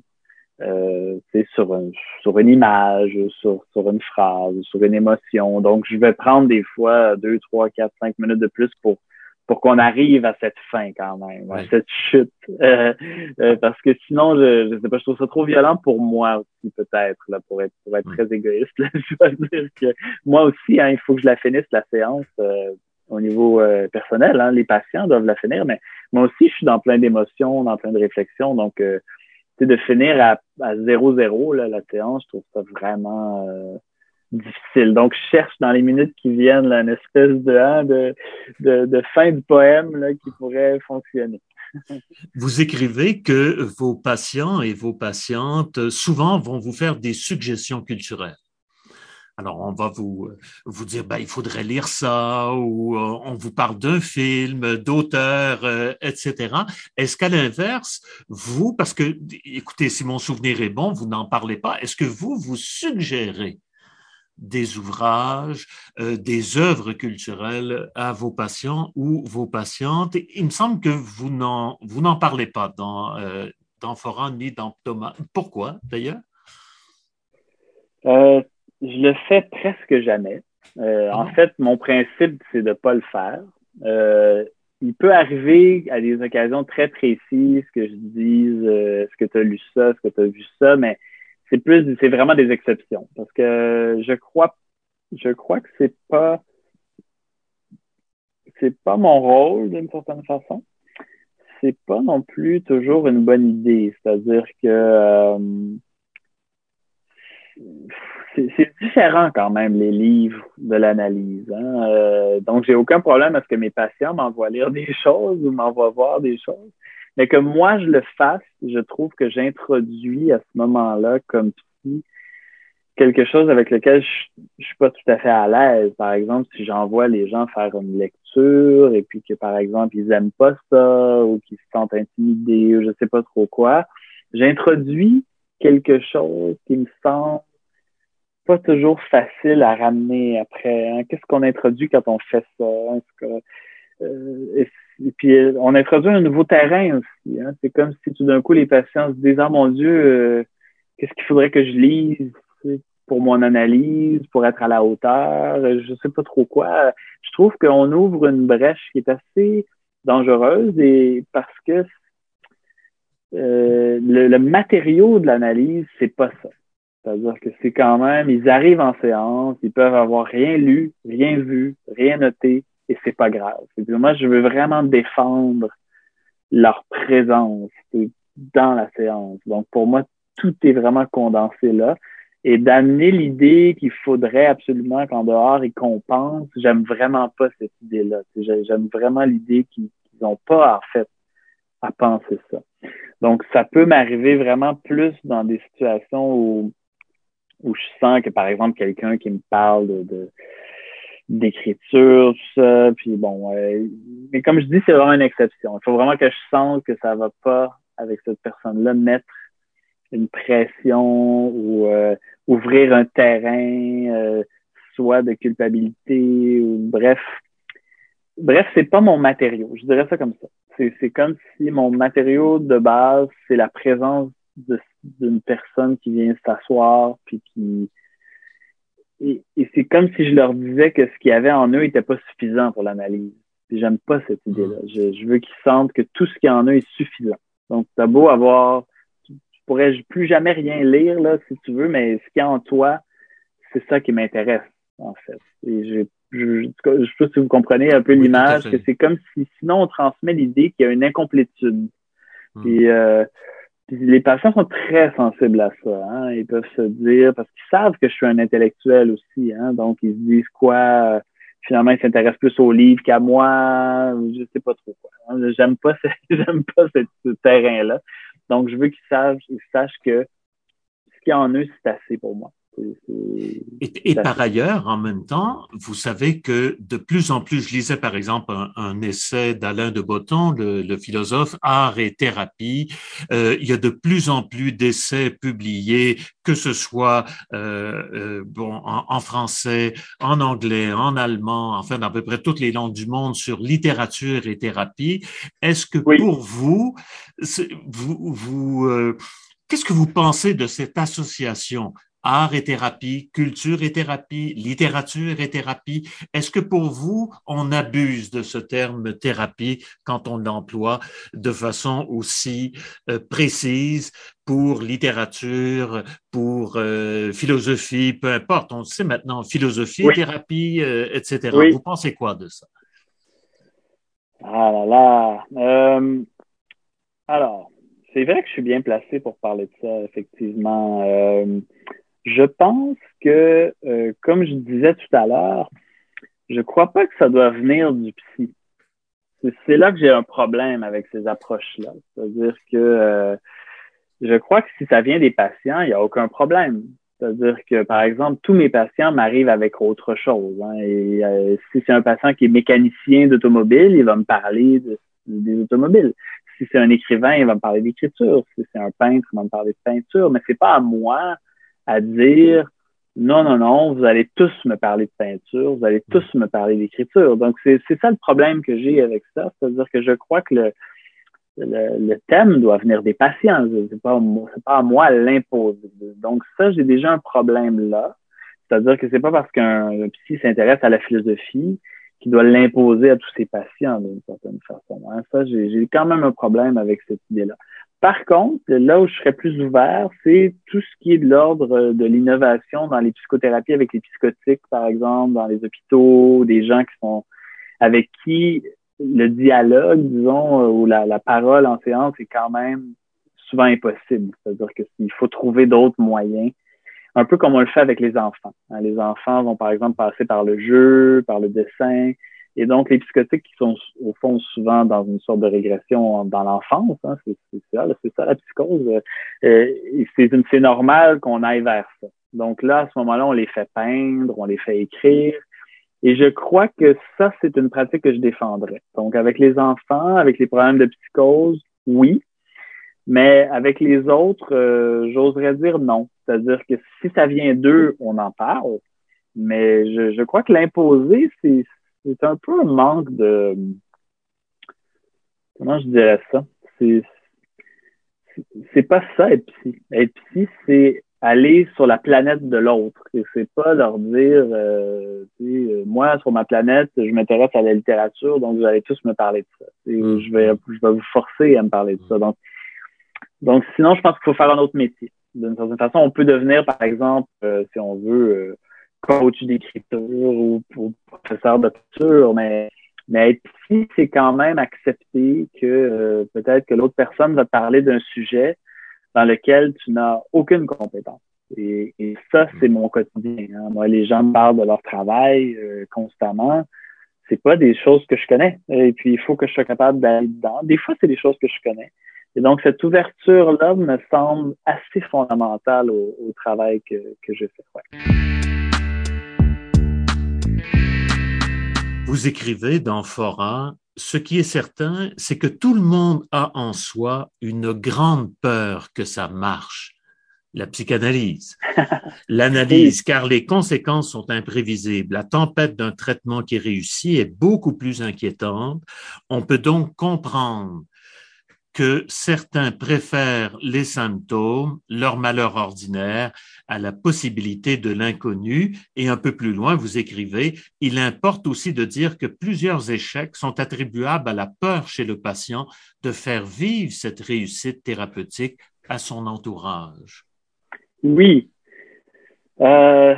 S3: euh, sur, sur une image, sur, sur une phrase, sur une émotion. Donc, je vais prendre des fois deux, trois, quatre, cinq minutes de plus pour pour qu'on arrive à cette fin quand même, à cette chute. Euh, euh, parce que sinon, je, je sais pas, je trouve ça trop violent pour moi aussi, peut-être, là, pour être, pour être très égoïste. je dois dire que moi aussi, hein, il faut que je la finisse, la séance, euh, au niveau personnel. Hein, les patients doivent la finir, mais moi aussi, je suis dans plein d'émotions, dans plein de réflexions. Donc, de finir à, à 0-0, la séance, je trouve ça vraiment euh, difficile. Donc, je cherche dans les minutes qui viennent là, une espèce de, hein, de, de, de, fin de poème là, qui pourrait fonctionner.
S2: vous écrivez que vos patients et vos patientes souvent vont vous faire des suggestions culturelles. Alors, on va vous, vous dire, ben, il faudrait lire ça, ou euh, on vous parle d'un film, d'auteur, euh, etc. Est-ce qu'à l'inverse, vous, parce que, écoutez, si mon souvenir est bon, vous n'en parlez pas, est-ce que vous, vous suggérez des ouvrages, euh, des œuvres culturelles à vos patients ou vos patientes? Il me semble que vous n'en, vous n'en parlez pas dans, dans Foran ni dans Thomas. Pourquoi, d'ailleurs?
S3: Je le fais presque jamais. Euh, en ah. fait, mon principe, c'est de pas le faire. Euh, il peut arriver à des occasions très précises que je dise euh, est-ce que tu as lu ça, est-ce que tu as vu ça, mais c'est plus c'est vraiment des exceptions. Parce que je crois je crois que c'est pas c'est pas mon rôle d'une certaine façon. C'est pas non plus toujours une bonne idée. C'est-à-dire que c'est différent quand même, les livres de l'analyse. Hein? Euh, donc, j'ai aucun problème à ce que mes patients m'envoient lire des choses ou m'envoient voir des choses. Mais que moi, je le fasse, je trouve que j'introduis à ce moment-là, comme si quelque chose avec lequel je, je suis pas tout à fait à l'aise. Par exemple, si j'envoie les gens faire une lecture et puis que, par exemple, ils aiment pas ça ou qu'ils se sentent intimidés ou je sais pas trop quoi, j'introduis quelque chose qui me semble pas toujours facile à ramener après. Hein. Qu'est-ce qu'on introduit quand on fait ça? Euh, puis on introduit un nouveau terrain aussi. Hein. C'est comme si tout d'un coup les patients se disent Ah mon Dieu, qu'est-ce qu'il faudrait que je lise pour mon analyse, pour être à la hauteur, je sais pas trop quoi. Je trouve qu'on ouvre une brèche qui est assez dangereuse et parce que euh, le, matériau de l'analyse, c'est pas ça. C'est-à-dire que c'est quand même, ils arrivent en séance, ils peuvent avoir rien lu, rien vu, rien noté, et c'est pas grave. Moi, je veux vraiment défendre leur présence dans la séance. Donc, pour moi, tout est vraiment condensé là. Et d'amener l'idée qu'il faudrait absolument qu'en dehors ils compensent, j'aime vraiment pas cette idée-là. J'aime vraiment l'idée qu'ils n'ont pas, en fait, à penser ça. Donc, ça peut m'arriver vraiment plus dans des situations où, où je sens que, par exemple, quelqu'un qui me parle de, d'écriture, tout ça, puis bon, mais comme je dis, c'est vraiment une exception. Il faut vraiment que je sente que ça va pas avec cette personne-là mettre une pression ou euh, ouvrir un terrain, euh, soit de culpabilité ou bref. Bref, c'est pas mon matériau. Je dirais ça comme ça. C'est comme si mon matériau de base, c'est la présence d'une personne qui vient s'asseoir puis qui et, c'est comme si je leur disais que ce qu'il y avait en eux n'était pas suffisant pour l'analyse. J'aime pas cette idée-là. Mm. Je, je, veux qu'ils sentent que tout ce qu'il y a en eux est suffisant. Donc, t'as beau avoir pourrais plus jamais rien lire, là, si tu veux, mais ce qu'il y a en toi, c'est ça qui m'intéresse, en fait. Et je, je, je, sais pas si vous comprenez un peu l'image, que c'est comme si sinon on transmet l'idée qu'il y a une incomplétude. Euh, puis, les patients sont très sensibles à ça. Hein? Ils peuvent se dire, parce qu'ils savent que je suis un intellectuel aussi, hein? donc ils se disent quoi, finalement ils s'intéressent plus aux livres qu'à moi, je sais pas trop quoi. Hein. J'aime pas, j'aime pas ce terrain-là. Donc, je veux qu'ils sachent, sachent que ce qu'il y a en eux, c'est assez pour moi.
S2: Et, par ailleurs, en même temps, vous savez que de plus en plus, je lisais par exemple un, essai d'Alain de Botton, le, philosophe, Art et thérapie. Euh, il y a de plus en plus d'essais publiés, que ce soit euh, euh, bon en, français, en anglais, en allemand, enfin dans à peu près toutes les langues du monde sur littérature et thérapie. Est-ce que pour vous, vous, vous Qu'est-ce que vous pensez de cette association art et thérapie, culture et thérapie, littérature et thérapie. Est-ce que pour vous, on abuse de ce terme thérapie quand on l'emploie de façon aussi euh, précise pour littérature, pour euh, philosophie, peu importe. On sait maintenant philosophie, thérapie, euh, etc. Vous pensez quoi de ça?
S3: Ah là là. alors, c'est vrai que je suis bien placé pour parler de ça, effectivement. Je pense que, euh, comme je disais tout à l'heure, je crois pas que ça doit venir du psy. C'est là que j'ai un problème avec ces approches-là. C'est-à-dire que euh, je crois que si ça vient des patients, il n'y a aucun problème. C'est-à-dire que, par exemple, tous mes patients m'arrivent avec autre chose. Hein. et euh, si c'est un patient qui est mécanicien d'automobile, il va me parler des automobiles. Si c'est un écrivain, il va me parler d'écriture. Si c'est un peintre, il va me parler de peinture. Mais c'est pas à moi à dire non, non, non, vous allez tous me parler de peinture, vous allez tous me parler d'écriture. Donc, c'est ça le problème que j'ai avec ça. C'est-à-dire que je crois que le, le, thème doit venir des patients. C'est pas, pas à moi l'imposer. Donc, ça, j'ai déjà un problème là. C'est-à-dire que c'est pas parce qu'un psy s'intéresse à la philosophie qu'il doit l'imposer à tous ses patients d'une certaine façon. Hein. Ça, j'ai quand même un problème avec cette idée-là. Par contre, là où je serais plus ouvert, c'est tout ce qui est de l'ordre de l'innovation dans les psychothérapies avec les psychotiques, par exemple, dans les hôpitaux, des gens qui sont avec qui le dialogue, disons, ou la, parole en séance est quand même souvent impossible. C'est-à-dire qu'il faut trouver d'autres moyens, un peu comme on le fait avec les enfants. Hein. Les enfants vont, par exemple, passer par le jeu, par le dessin, et donc, les psychotiques qui sont au fond souvent dans une sorte de régression dans l'enfance, hein, c'est ça, la psychose. Euh, c'est normal qu'on aille vers ça. Donc là, à ce moment-là, on les fait peindre, on les fait écrire. Et je crois que ça, c'est une pratique que je défendrais. Donc, avec les enfants, avec les problèmes de psychose, oui. Mais avec les autres, euh, j'oserais dire non. C'est-à-dire que si ça vient d'eux, on en parle. Mais je, je crois que l'imposer, c'est c'est un peu un manque de comment je dirais ça? C'est, c'est pas ça être psy. Être psy, c'est aller sur la planète de l'autre. C'est pas leur dire, euh, euh, moi, sur ma planète, je m'intéresse à la littérature, donc vous allez tous me parler de ça. Mm. Je, vais, je vais vous forcer à me parler de ça. Donc, donc sinon, je pense qu'il faut faire un autre métier. D'une certaine façon, on peut devenir, par exemple, euh, si on veut, coach d'écriture ou, professeur de peinture, mais mais être psy, c'est quand même accepter que peut-être que l'autre personne va te parler d'un sujet dans lequel tu n'as aucune compétence. Et, et ça, c'est mon quotidien. Hein. Moi, les gens me parlent de leur travail euh, constamment. C'est pas des choses que je connais. Et puis, il faut que je sois capable d'aller dedans. Des fois, c'est des choses que je connais. Et donc, cette ouverture-là me semble assez fondamentale au, au travail que, que je fais. Ouais.
S2: Vous écrivez dans Fora ce qui est certain, c'est que tout le monde a en soi une grande peur que ça marche. La psychanalyse, l'analyse, car les conséquences sont imprévisibles. La tempête d'un traitement qui réussit est beaucoup plus inquiétante. On peut donc comprendre que certains préfèrent les symptômes, leur malheur ordinaire, à la possibilité de l'inconnu. Et un peu plus loin, vous écrivez, il importe aussi de dire que plusieurs échecs sont attribuables à la peur chez le patient de faire vivre cette réussite thérapeutique à son entourage.
S3: Oui. Euh...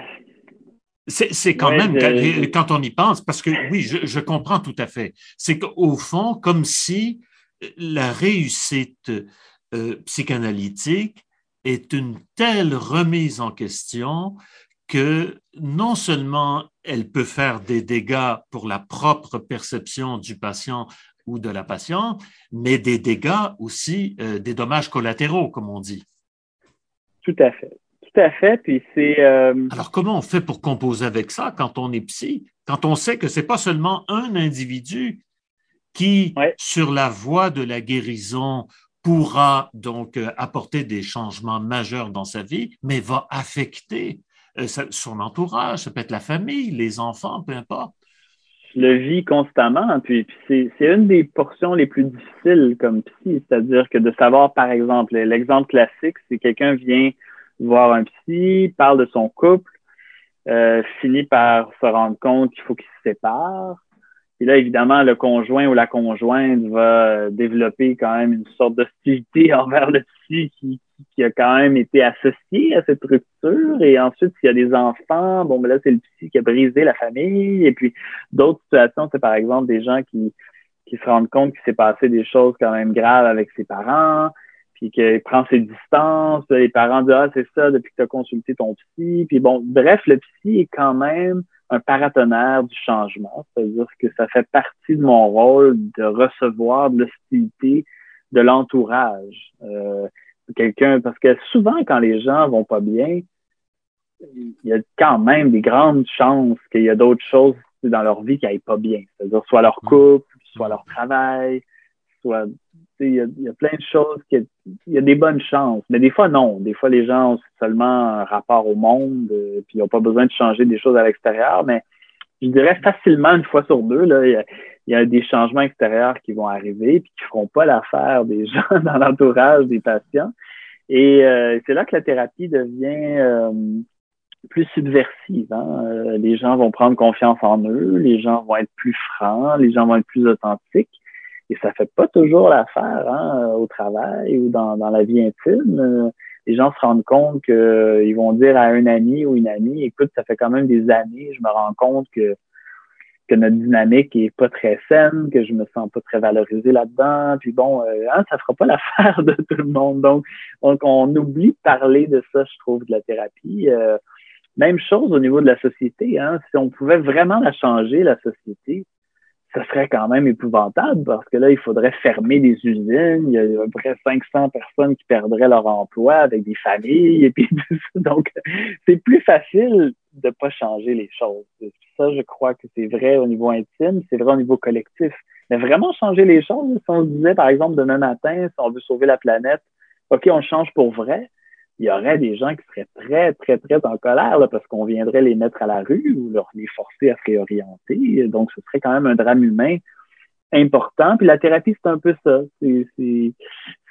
S2: C'est quand même, quand on y pense, parce que oui, je, je comprends tout à fait. C'est qu'au fond, comme si la réussite euh, psychanalytique est une telle remise en question que non seulement elle peut faire des dégâts pour la propre perception du patient ou de la patiente, mais des dégâts aussi, euh, des dommages collatéraux, comme on dit.
S3: Tout à fait. Tout à fait. Puis c'est. Euh,
S2: Alors, comment on fait pour composer avec ça quand on est psy, quand on sait que c'est pas seulement un individu qui, sur la voie de la guérison, pourra donc euh, apporter des changements majeurs dans sa vie, mais va affecter euh, son entourage, ça peut être la famille, les enfants, peu importe.
S3: Le vit constamment, puis, c'est une des portions les plus difficiles comme psy, c'est-à-dire que de savoir, par exemple, l'exemple classique, c'est quelqu'un vient voir un psy, parle de son couple, euh, finit par se rendre compte qu'il faut qu'il se sépare, et là, évidemment, le conjoint ou la conjointe va développer quand même une sorte d'hostilité envers le psy qui, qui, a quand même été associé à cette rupture. Et ensuite, s'il y a des enfants, bon, ben là, c'est le psy qui a brisé la famille. Et puis, d'autres situations, c'est par exemple des gens qui, qui se rendent compte qu'il s'est passé des choses quand même graves avec ses parents, puis qu'il prend ses distances. Les parents disent, ah, c'est ça, depuis que tu as consulté ton psy. Puis bon, bref, le psy est quand même un paratonnerre du changement, c'est-à-dire que ça fait partie de mon rôle de recevoir de l'hostilité de l'entourage. Euh, quelqu'un, parce que souvent quand les gens vont pas bien, il y a quand même des grandes chances qu'il y a d'autres choses dans leur vie qui aillent pas bien. C'est-à-dire soit leur mm. couple, soit leur travail, soit il y, a, plein de choses, il y a des bonnes chances, mais des fois non. Des fois les gens ont seulement un rapport au monde, euh, puis ils n'ont pas besoin de changer des choses à l'extérieur, mais je dirais facilement une fois sur deux, il y a, des changements extérieurs qui vont arriver puis qui feront pas l'affaire des gens dans l'entourage des patients. Et euh, c'est là que la thérapie devient euh, plus subversive. Hein? les gens vont prendre confiance en eux, les gens vont être plus francs, les gens vont être plus authentiques. Et ça fait pas toujours l'affaire hein, au travail ou dans, dans la vie intime. Les gens se rendent compte qu'ils vont dire à un ami ou une amie, écoute, ça fait quand même des années, je me rends compte que que notre dynamique est pas très saine, que je me sens pas très valorisé là-dedans. Puis bon, euh, hein, ça fera pas l'affaire de tout le monde. Donc, donc, on oublie de parler de ça, je trouve, de la thérapie. Euh, même chose au niveau de la société. Hein. Si on pouvait vraiment la changer, la société, ce serait quand même épouvantable parce que là, il faudrait fermer des usines. Il y a à peu près 500 personnes qui perdraient leur emploi avec des familles. Et puis, donc, c'est plus facile de pas changer les choses. Ça, je crois que c'est vrai au niveau intime, c'est vrai au niveau collectif. Mais vraiment changer les choses, si on disait, par exemple, demain matin, si on veut sauver la planète, OK, on change pour vrai, il y aurait des gens qui seraient très, très, très en colère là, parce qu'on viendrait les mettre à la rue ou leur les forcer à se réorienter. Donc, ce serait quand même un drame humain important. Puis la thérapie, c'est un peu ça. C'est,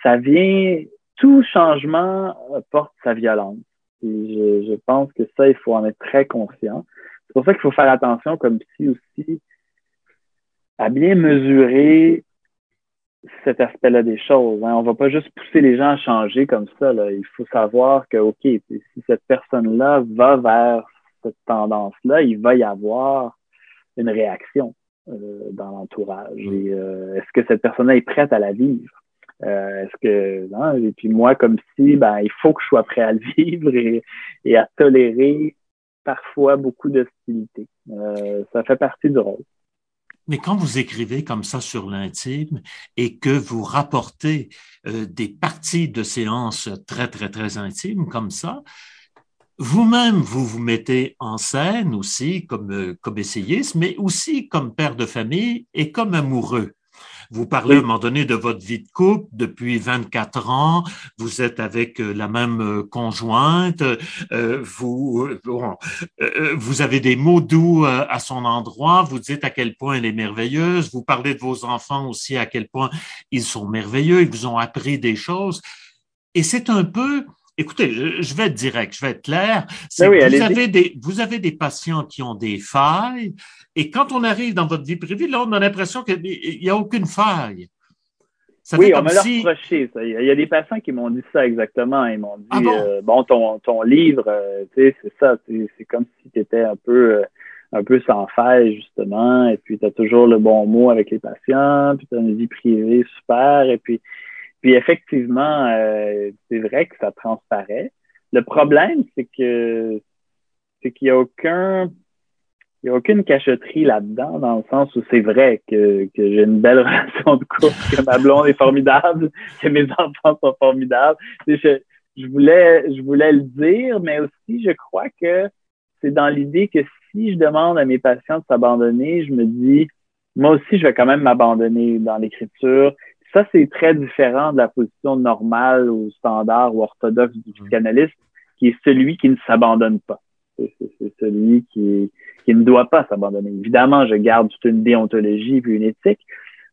S3: ça vient, tout changement porte sa violence. Et je, je pense que ça, il faut en être très conscient. C'est pour ça qu'il faut faire attention comme si aussi à bien mesurer cet aspect-là des choses. Hein. On va pas juste pousser les gens à changer comme ça. Là. Il faut savoir que, OK, si cette personne-là va vers cette tendance-là, il va y avoir une réaction euh, dans l'entourage. Mm. Et euh, est-ce que cette personne-là est prête à la vivre? Euh, est-ce que non? et puis moi comme si ben il faut que je sois prêt à le vivre et, et à tolérer parfois beaucoup d'hostilité. ça fait partie du rôle.
S2: Mais quand vous écrivez comme ça sur l'intime et que vous rapportez euh, des parties de séances très, très, très intimes comme ça, vous-même, vous vous mettez en scène aussi comme, euh, comme essayiste, mais aussi comme père de famille et comme amoureux. Vous parlez à un moment donné de votre vie de couple depuis 24 ans. Vous êtes avec euh, la même euh, conjointe. Euh, vous, vous avez des mots doux à son endroit. Vous dites à quel point elle est merveilleuse. Vous parlez de vos enfants aussi, à quel point ils sont merveilleux. Ils vous ont appris des choses. Et c'est un peu, Écoutez, je vais être direct, je vais être clair. Ben vous, avez des, vous avez des patients qui ont des failles, et quand on arrive dans votre vie privée, là, on a l'impression qu'il n'y a aucune faille.
S3: Ça oui, on m'a si... reproché ça. Il y a des patients qui m'ont dit ça exactement. Ils m'ont dit, ah euh, bon? ton, ton livre, euh, tu sais, c'est ça, c'est comme si tu étais un peu... Euh, un peu sans faille, justement, et puis tu as toujours le bon mot avec les patients, puis tu as une vie privée super, et puis puis effectivement, euh, c'est vrai que ça transparaît. Le problème, c'est que c'est qu'il n'y a aucun il y a aucune cachotterie là-dedans, dans le sens où c'est vrai que, que j'ai une belle relation de couple, que ma blonde est formidable, que mes enfants sont formidables. Je, je, voulais, je voulais le dire, mais aussi je crois que c'est dans l'idée que si je demande à mes patients de s'abandonner, je me dis, moi aussi, je vais quand même m'abandonner dans l'écriture. Ça, c'est très différent de la position normale ou standard ou orthodoxe du mmh. psychanalyste, qui est celui qui ne s'abandonne pas. C'est celui qui, qui ne doit pas s'abandonner. Évidemment, je garde toute une déontologie puis une éthique,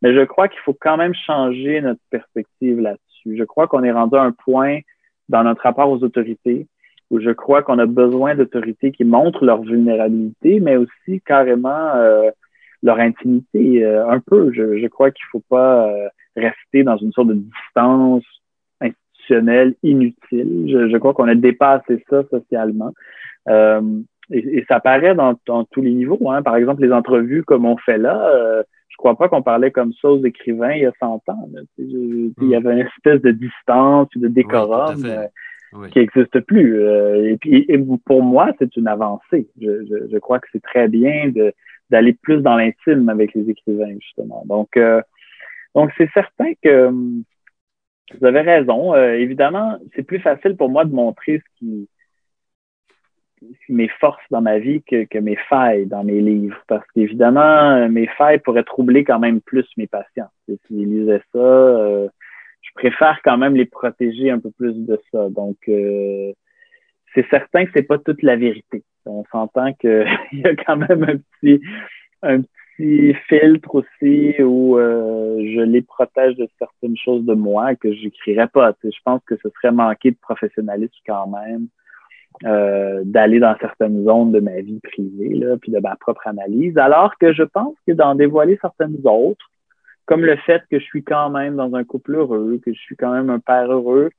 S3: mais je crois qu'il faut quand même changer notre perspective là-dessus. Je crois qu'on est rendu à un point dans notre rapport aux autorités où je crois qu'on a besoin d'autorités qui montrent leur vulnérabilité, mais aussi carrément euh, leur intimité euh, un peu. Je, je crois qu'il faut pas euh, rester dans une sorte de distance institutionnelle inutile. Je, je crois qu'on a dépassé ça socialement. Euh, et, ça paraît dans, dans, tous les niveaux. Hein. Par exemple, les entrevues comme on fait là, euh, je crois pas qu'on parlait comme ça aux écrivains il y a 100 ans. Il y hmm. avait une espèce de distance, de décorum qui n'existe plus. et puis, pour moi, c'est une avancée. Je, je, je, crois que c'est très bien d'aller plus dans l'intime avec les écrivains, justement. Donc, euh, donc c'est certain que hum, vous avez raison. Euh, évidemment, c'est plus facile pour moi de montrer ce qui, mes forces dans ma vie que, que mes failles dans mes livres. Parce qu'évidemment, mes failles pourraient troubler quand même plus mes patients. S'ils lisaient ça, euh, je préfère quand même les protéger un peu plus de ça. Donc, c'est certain que c'est pas toute la vérité. On s'entend qu'il y a quand même un petit, un petit filtre aussi où euh, je les protège de certaines choses de moi que j'écrirais pas. je pense que ce serait manquer de professionnalisme quand même euh, d'aller dans certaines zones de ma vie privée, là, puis de ma propre analyse, alors que je pense que d'en dévoiler certaines autres, comme le fait que je suis quand même dans un couple heureux, que je suis quand même un père heureux,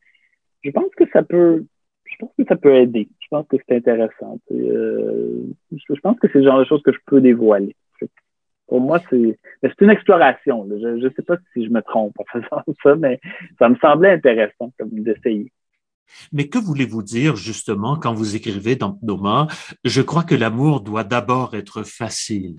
S3: je pense que ça peut je pense que ça peut aider. Je pense que c'est intéressant. Euh, je pense que c'est le genre de choses que je peux dévoiler. Pour moi, c'est c'est une exploration. Je ne sais pas si je me trompe en faisant ça, mais ça me semblait intéressant comme d'essayer.
S2: Mais que voulez-vous dire justement quand vous écrivez dans Pnoma Je crois que l'amour doit d'abord être facile.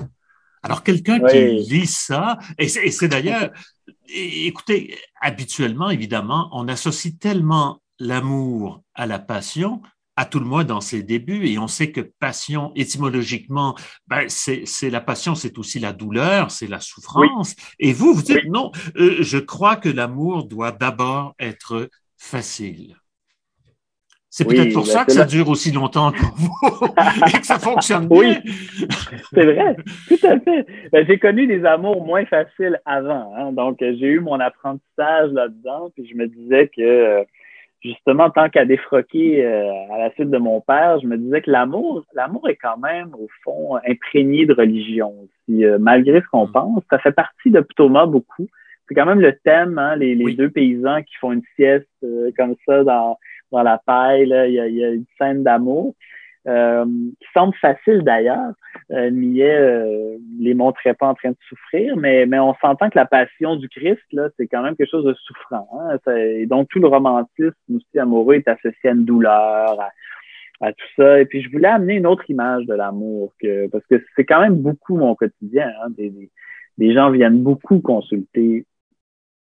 S2: Alors quelqu'un qui lit ça, et c'est d'ailleurs, écoutez, habituellement, évidemment, on associe tellement l'amour à la passion, à tout le moins dans ses débuts, et on sait que passion, étymologiquement, ben, c'est la passion, c'est aussi la douleur, c'est la souffrance. Et vous, vous dites non, euh, je crois que l'amour doit d'abord être facile. C'est peut-être pour ben, ça que ça dure aussi longtemps pour vous et que ça fonctionne bien. Oui,
S3: c'est vrai, tout à fait. Ben, j'ai connu des amours moins faciles avant, hein. donc j'ai eu mon apprentissage là-dedans, puis je me disais que justement, tant qu'à défroquer euh, à la suite de mon père, je me disais que l'amour, l'amour est quand même, au fond, imprégné de religion. Si, euh, malgré ce qu'on mm. pense, ça fait partie de Thomas beaucoup. C'est quand même le thème, hein, les, deux paysans qui font une sieste euh, comme ça dans, dans la paille. Là. Il, y a, il y a une scène d'amour. Euh, qui semble facile d'ailleurs. Euh, Millet euh, les montrait pas en train de souffrir, mais, mais on s'entend que la passion du Christ, là, c'est quand même quelque chose de souffrant. Hein? et donc tout le romantisme aussi amoureux est associé à une douleur, à, tout ça. Et puis je voulais amener une autre image de l'amour, que, parce que c'est quand même beaucoup mon quotidien. Hein? Des, des, gens viennent beaucoup consulter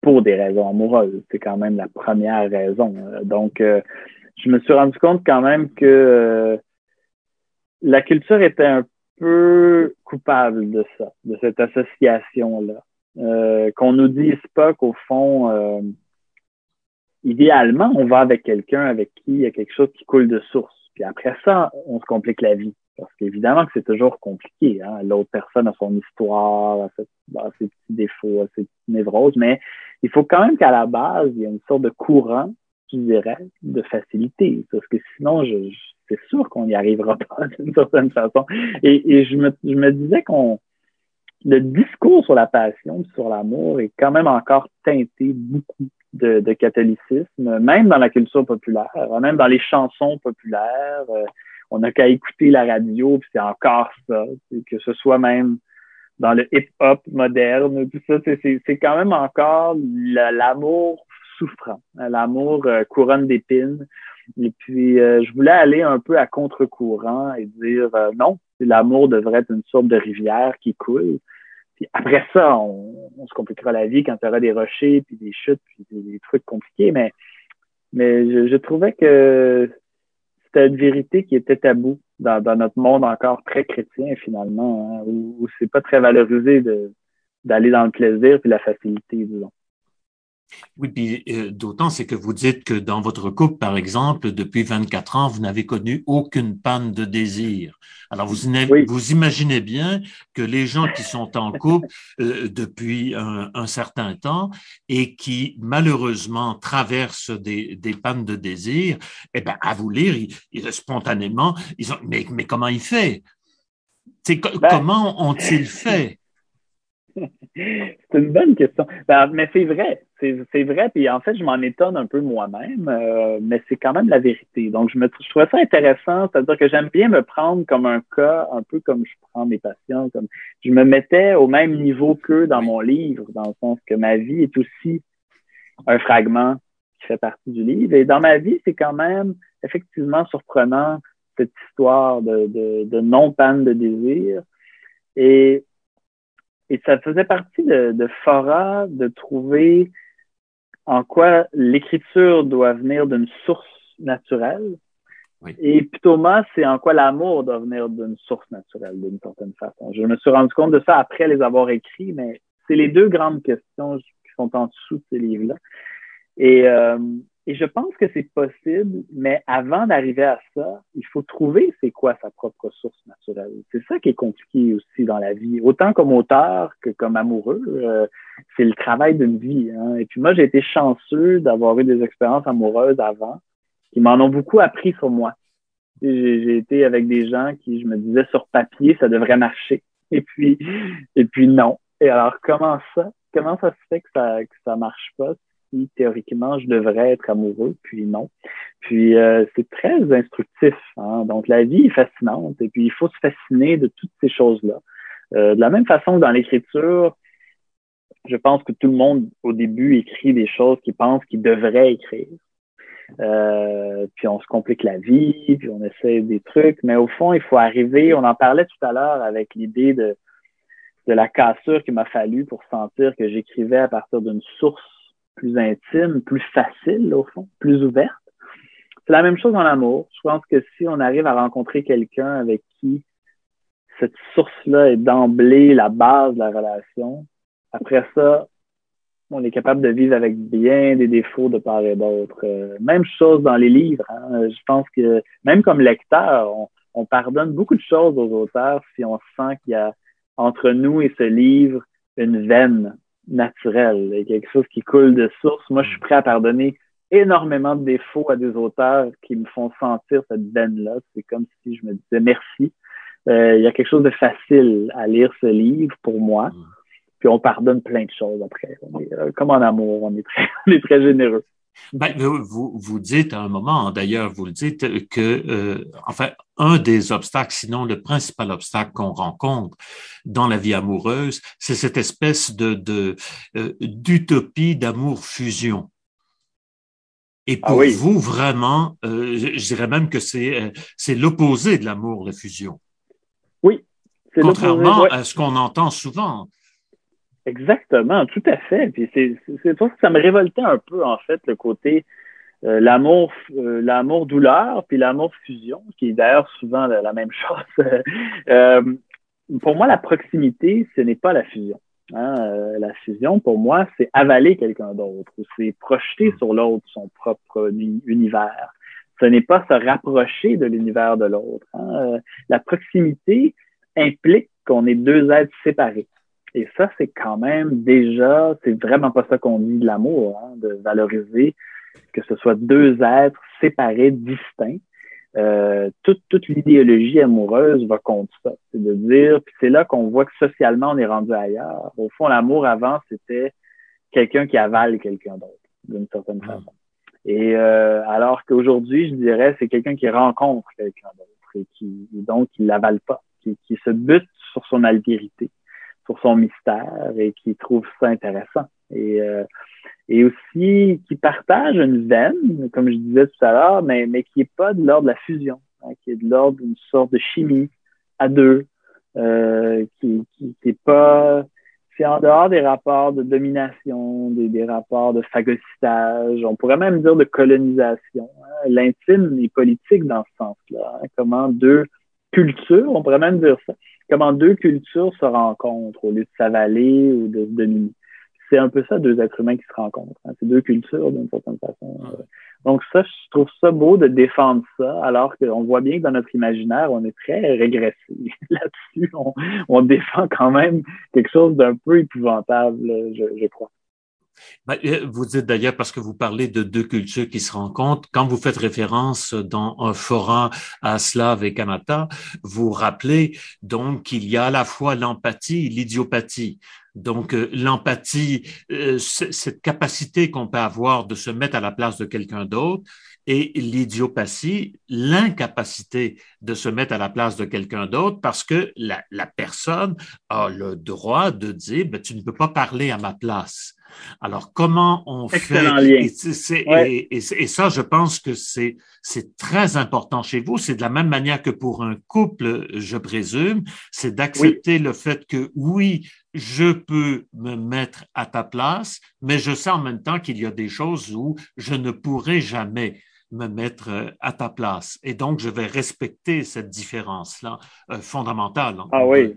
S3: pour des raisons amoureuses. C'est quand même la première raison. Donc, euh, je me suis rendu compte quand même que la culture était un peu coupable de ça, de cette association-là. Euh, qu'on nous dise pas qu'au fond, euh, idéalement, on va avec quelqu'un avec qui il y a quelque chose qui coule de source. Puis après ça, on se complique la vie. Parce qu'évidemment que c'est toujours compliqué. Hein? L'autre personne a son histoire, a ses, petits défauts, a ses petites névroses, mais il faut quand même qu'à la base, il y ait une sorte de courant, je dirais, de facilité. Parce que sinon, je c'est sûr qu'on n'y arrivera pas d'une certaine façon. Et, je, me, je me disais qu'on le discours sur la passion, sur l'amour est quand même encore teinté beaucoup de, catholicisme, même dans la culture populaire, même dans les chansons populaires. Euh, on n'a qu'à écouter la radio, puis c'est encore ça, que ce soit même dans le hip-hop moderne, tout ça, c'est quand même encore l'amour souffrant, l'amour euh, couronne d'épines. Et puis, euh, je voulais aller un peu à contre-courant et dire euh, non, l'amour devrait être une sorte de rivière qui coule. Puis après ça, on, se compliquera la vie quand il y aura des rochers, puis des chutes, puis des, trucs compliqués. Mais, mais je, trouvais que c'était une vérité qui était tabou dans, dans notre monde encore très chrétien, finalement, hein, où, où c'est pas très valorisé d'aller dans le plaisir puis la facilité, disons.
S2: Oui, puis euh, d'autant, c'est que vous dites que dans votre couple, par exemple, depuis 24 ans, vous n'avez connu aucune panne de désir. Alors, vous, vous imaginez bien que les gens qui sont en couple euh, depuis un, certain temps et qui, malheureusement, traversent des, des pannes de désir, eh bien, à vous lire, ils, spontanément, ils ont, mais, mais comment il fait? Ben comment ont-ils fait?
S3: c'est une bonne question. Ben, mais c'est vrai. C'est vrai. Puis en fait, je m'en étonne un peu moi-même, euh, mais c'est quand même la vérité. Donc, je, me, je trouvais ça intéressant. C'est-à-dire que j'aime bien me prendre comme un cas, un peu comme je prends mes patients. Comme, je me mettais au même niveau qu'eux dans mon livre, dans le sens que ma vie est aussi un fragment qui fait partie du livre. Et dans ma vie, c'est quand même effectivement surprenant cette histoire de, de, de non-panne de désir. Et et ça faisait partie de, de Fora de trouver en quoi l'écriture doit venir d'une source naturelle. Et Thomas, c'est en quoi l'amour doit venir d'une source naturelle, d'une certaine façon. Je me suis rendu compte de ça après les avoir écrits, mais c'est les deux grandes questions qui sont en dessous de ces livres-là. Et, euh, et je pense que c'est possible, mais avant d'arriver à ça, il faut trouver c'est quoi sa propre source naturelle. C'est ça qui est compliqué aussi dans la vie. Autant comme auteur que comme amoureux, euh, c'est le travail d'une vie. Hein. Et puis moi, j'ai été chanceux d'avoir eu des expériences amoureuses avant qui m'en ont beaucoup appris sur moi. J'ai été avec des gens qui, je me disais sur papier, ça devrait marcher. Et puis, et puis non. Et alors, comment ça? Comment ça se fait que ça, que ça marche pas? Théoriquement je devrais être amoureux, puis non. Puis euh, c'est très instructif. Hein? Donc la vie est fascinante et puis il faut se fasciner de toutes ces choses-là. Euh, de la même façon que dans l'écriture, je pense que tout le monde au début écrit des choses qu'il pense qu'il devrait écrire. Euh, puis on se complique la vie, puis on essaie des trucs, mais au fond, il faut arriver, on en parlait tout à l'heure avec l'idée de, de la cassure qu'il m'a fallu pour sentir que j'écrivais à partir d'une source plus intime, plus facile, au fond, plus ouverte. C'est la même chose en amour. Je pense que si on arrive à rencontrer quelqu'un avec qui cette source-là est d'emblée la base de la relation, après ça, on est capable de vivre avec bien des défauts de part et d'autre. Euh, même chose dans les livres. Hein. Je pense que même comme lecteur, on, pardonne beaucoup de choses aux auteurs si on sent qu'il y a entre nous et ce livre une veine naturelle, et quelque chose qui coule de source. Moi, je suis prêt à pardonner énormément de défauts à des auteurs qui me font sentir cette veine-là. C'est comme si je me disais merci. Euh, il y a quelque chose de facile à lire ce livre pour moi. Mm. Puis on pardonne plein de choses après. Euh, comme en amour, on est très, on est très généreux.
S2: Ben, vous, vous dites à un moment, d'ailleurs, vous le dites, que, euh, enfin, un des obstacles, sinon le principal obstacle qu'on rencontre dans la vie amoureuse, c'est cette espèce de d'utopie d'amour fusion. Et ah pour vous, vraiment, euh, je, dirais même que c'est euh, c'est l'opposé de l'amour, la fusion.
S3: Oui.
S2: Contrairement à ce qu'on entend souvent.
S3: Exactement, tout à fait. Puis c'est pour ça que ça me révoltait un peu, en fait, le côté euh, l'amour l'amour douleur puis l'amour fusion, qui est d'ailleurs souvent la, même chose. pour moi, la proximité, ce n'est pas la fusion. Hein, euh, la fusion, pour moi, c'est avaler quelqu'un d'autre ou c'est projeter sur l'autre son propre univers. Ce n'est pas se rapprocher de l'univers de l'autre. Hein. Euh, la proximité implique qu'on est deux êtres séparés. Et ça, c'est quand même déjà, c'est vraiment pas ça qu'on dit de l'amour, hein, de valoriser que ce soit deux êtres séparés, distincts, euh, toute, toute l'idéologie amoureuse va contre ça. C'est de dire, puis c'est là qu'on voit que socialement, on est rendu ailleurs. Au fond, l'amour avant, c'était quelqu'un qui avale quelqu'un d'autre, d'une certaine ah. façon. Et euh, alors qu'aujourd'hui, je dirais, c'est quelqu'un qui rencontre quelqu'un d'autre et qui donc qui l'avale pas, qui, qui se bute sur son altérité, sur son mystère et qui trouve ça intéressant. Et euh, et aussi qui partage une veine, comme je disais tout à l'heure, mais, mais qui n'est pas de l'ordre de la fusion, hein, qui est de l'ordre d'une sorte de chimie à deux, euh, qui qui pas c'est en dehors des rapports de domination, des, des rapports de phagocytage, on pourrait même dire de colonisation. Hein. L'intime est politique dans ce sens-là. Hein. Comment deux cultures, on pourrait même dire ça, comment deux cultures se rencontrent au lieu de s'avaler ou de se dominer c'est un peu ça, deux êtres humains qui se rencontrent. Hein. C'est deux cultures d'une certaine façon. Euh. Donc ça, je trouve ça beau de défendre ça, alors qu'on voit bien que dans notre imaginaire, on est très régressé là-dessus. On, défend quand même quelque chose d'un peu épouvantable, je, crois.
S2: Ben, euh, vous dites d'ailleurs, parce que vous parlez de deux cultures qui se rencontrent, quand vous faites référence dans un forum à Slav et Kanata, vous rappelez donc qu'il y a à la fois l'empathie et l'idiopathie. Donc, euh, l'empathie, euh, cette capacité qu'on peut avoir de se mettre à la place de quelqu'un d'autre, et l'idiopathie, l'incapacité de se mettre à la place de quelqu'un d'autre parce que la, personne a le droit de dire, ben, tu ne peux pas parler à ma place. Alors, comment on fait? et, et, ça, je pense que c'est très important chez vous. C'est de la même manière que pour un couple, je présume, c'est d'accepter le fait que oui, je peux me mettre à ta place, mais je sais en même temps qu'il y a des choses où je ne pourrai jamais me mettre euh, à ta place. Et donc, je vais respecter cette différence-là euh, fondamentale.
S3: Ah oui.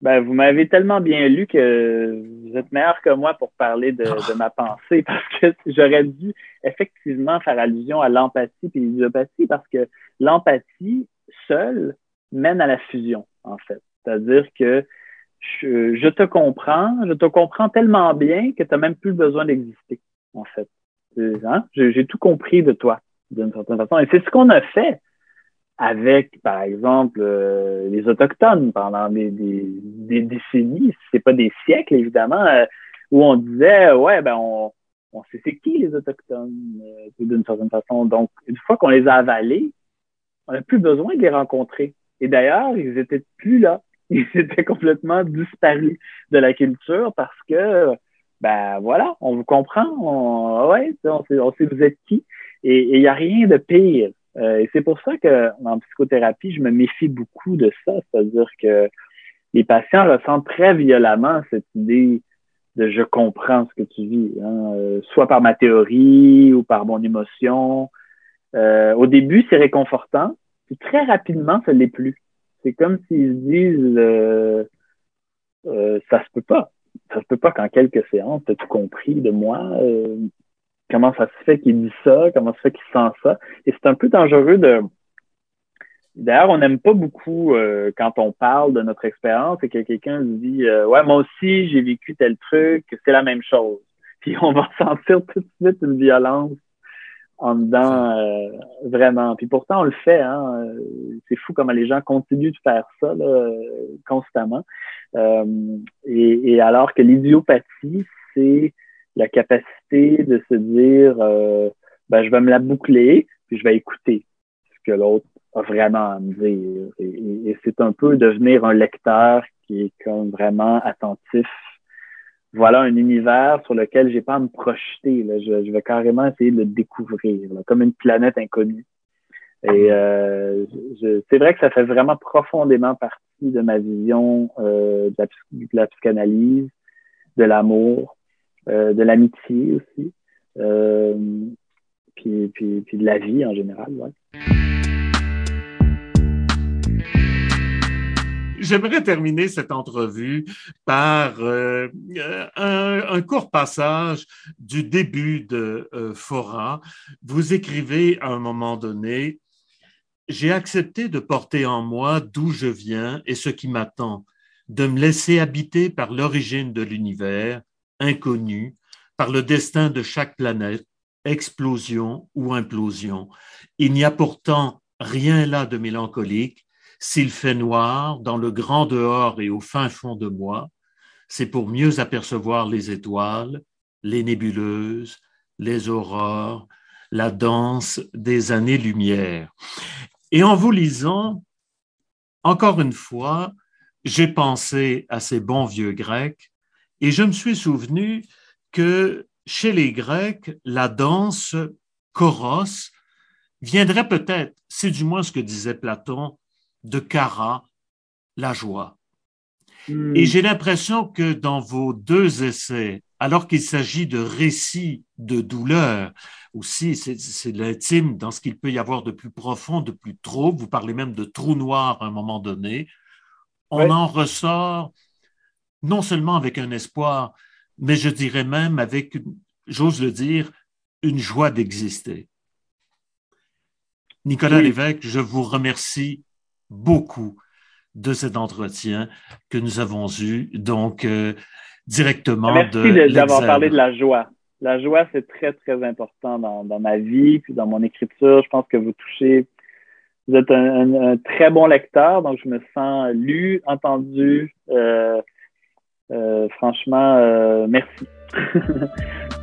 S3: Ben, vous m'avez tellement bien lu que vous êtes meilleur que moi pour parler de, ma pensée parce que j'aurais dû effectivement faire allusion à l'empathie et l'idiopathie parce que l'empathie seule mène à la fusion, en fait. C'est-à-dire que je, je, te comprends, je te comprends tellement bien que tu n'as même plus besoin d'exister, en fait. Hein? J'ai tout compris de toi, d'une certaine façon. Et c'est ce qu'on a fait avec, par exemple, euh, les Autochtones pendant des, des, des décennies, c'est pas des siècles, évidemment, euh, où on disait, ouais, ben, on, on sait c'est qui les Autochtones, euh, d'une certaine façon. Donc, une fois qu'on les a avalés, on n'a plus besoin de les rencontrer. Et d'ailleurs, ils étaient plus là. Ils étaient complètement disparus de la culture parce que, ben voilà, on vous comprend, on, ouais, on sait, on sait vous êtes qui. Et il n'y a rien de pire euh, et c'est pour ça que en psychothérapie, je me méfie beaucoup de ça, c'est-à-dire que les patients ressentent très violemment cette idée de je comprends ce que tu vis, hein, euh, soit par ma théorie ou par mon émotion. Euh, au début, c'est réconfortant, puis très rapidement, ça l'est plus. C'est comme s'ils se disent euh, ça se peut pas. ça se peut pas qu'en quelques séances, tu tout compris de moi. Euh, comment ça se fait qu'il dit ça? Comment ça se fait qu'il sent ça? Et c'est un peu dangereux de. D'ailleurs, on n'aime pas beaucoup euh, quand on parle de notre expérience et que quelqu'un dit euh, Ouais, moi aussi, j'ai vécu tel truc, c'est la même chose. Puis on va sentir tout de suite une violence en dedans, euh, vraiment. Puis pourtant, on le fait. Hein. C'est fou comment les gens continuent de faire ça là, constamment. Euh, et, et, alors que l'idiopathie, c'est la capacité de se dire, euh, ben, je vais me la boucler, puis je vais écouter ce que l'autre a vraiment à me dire. Et, c'est un peu devenir un lecteur qui est comme vraiment attentif voilà un univers sur lequel j'ai pas à me projeter. Là. Je, vais carrément essayer de le découvrir, là, comme une planète inconnue. Et euh, c'est vrai que ça fait vraiment profondément partie de ma vision euh, de, la, psychanalyse, de l'amour, de l'amitié aussi, euh, puis, puis, puis, de la vie en général.
S2: J'aimerais terminer cette entrevue par euh, un, un, court passage du début de euh, Fora. Vous écrivez à un moment donné, J'ai accepté de porter en moi d'où je viens et ce qui m'attend, de me laisser habiter par l'origine de l'univers, inconnu, par le destin de chaque planète, explosion ou implosion. Il n'y a pourtant rien là de mélancolique, s'il fait noir dans le grand dehors et au fin fond de moi, c'est pour mieux apercevoir les étoiles, les nébuleuses, les aurores, la danse des années-lumière. Et en vous lisant, encore une fois, j'ai pensé à ces bons vieux Grecs et je me suis souvenu que chez les Grecs, la danse choros viendrait peut-être, c'est du moins ce que disait Platon, de Cara, la joie. Hmm. Et j'ai l'impression que dans vos deux essais, alors qu'il s'agit de récits de douleur, aussi c'est l'intime dans ce qu'il peut y avoir de plus profond, de plus trouble, vous parlez même de trou noir à un moment donné, on en ressort non seulement avec un espoir, mais je dirais même avec, j'ose le dire, une joie d'exister. Nicolas Lévesque, je vous remercie beaucoup de cet entretien que nous avons eu, donc euh, directement
S3: Merci d'avoir parlé de la joie. La joie, c'est très, très important dans, dans, ma vie, puis dans mon écriture. Je pense que vous touchez, vous êtes un, un, très bon lecteur, donc je me sens lu, entendu. Euh, franchement, euh, merci.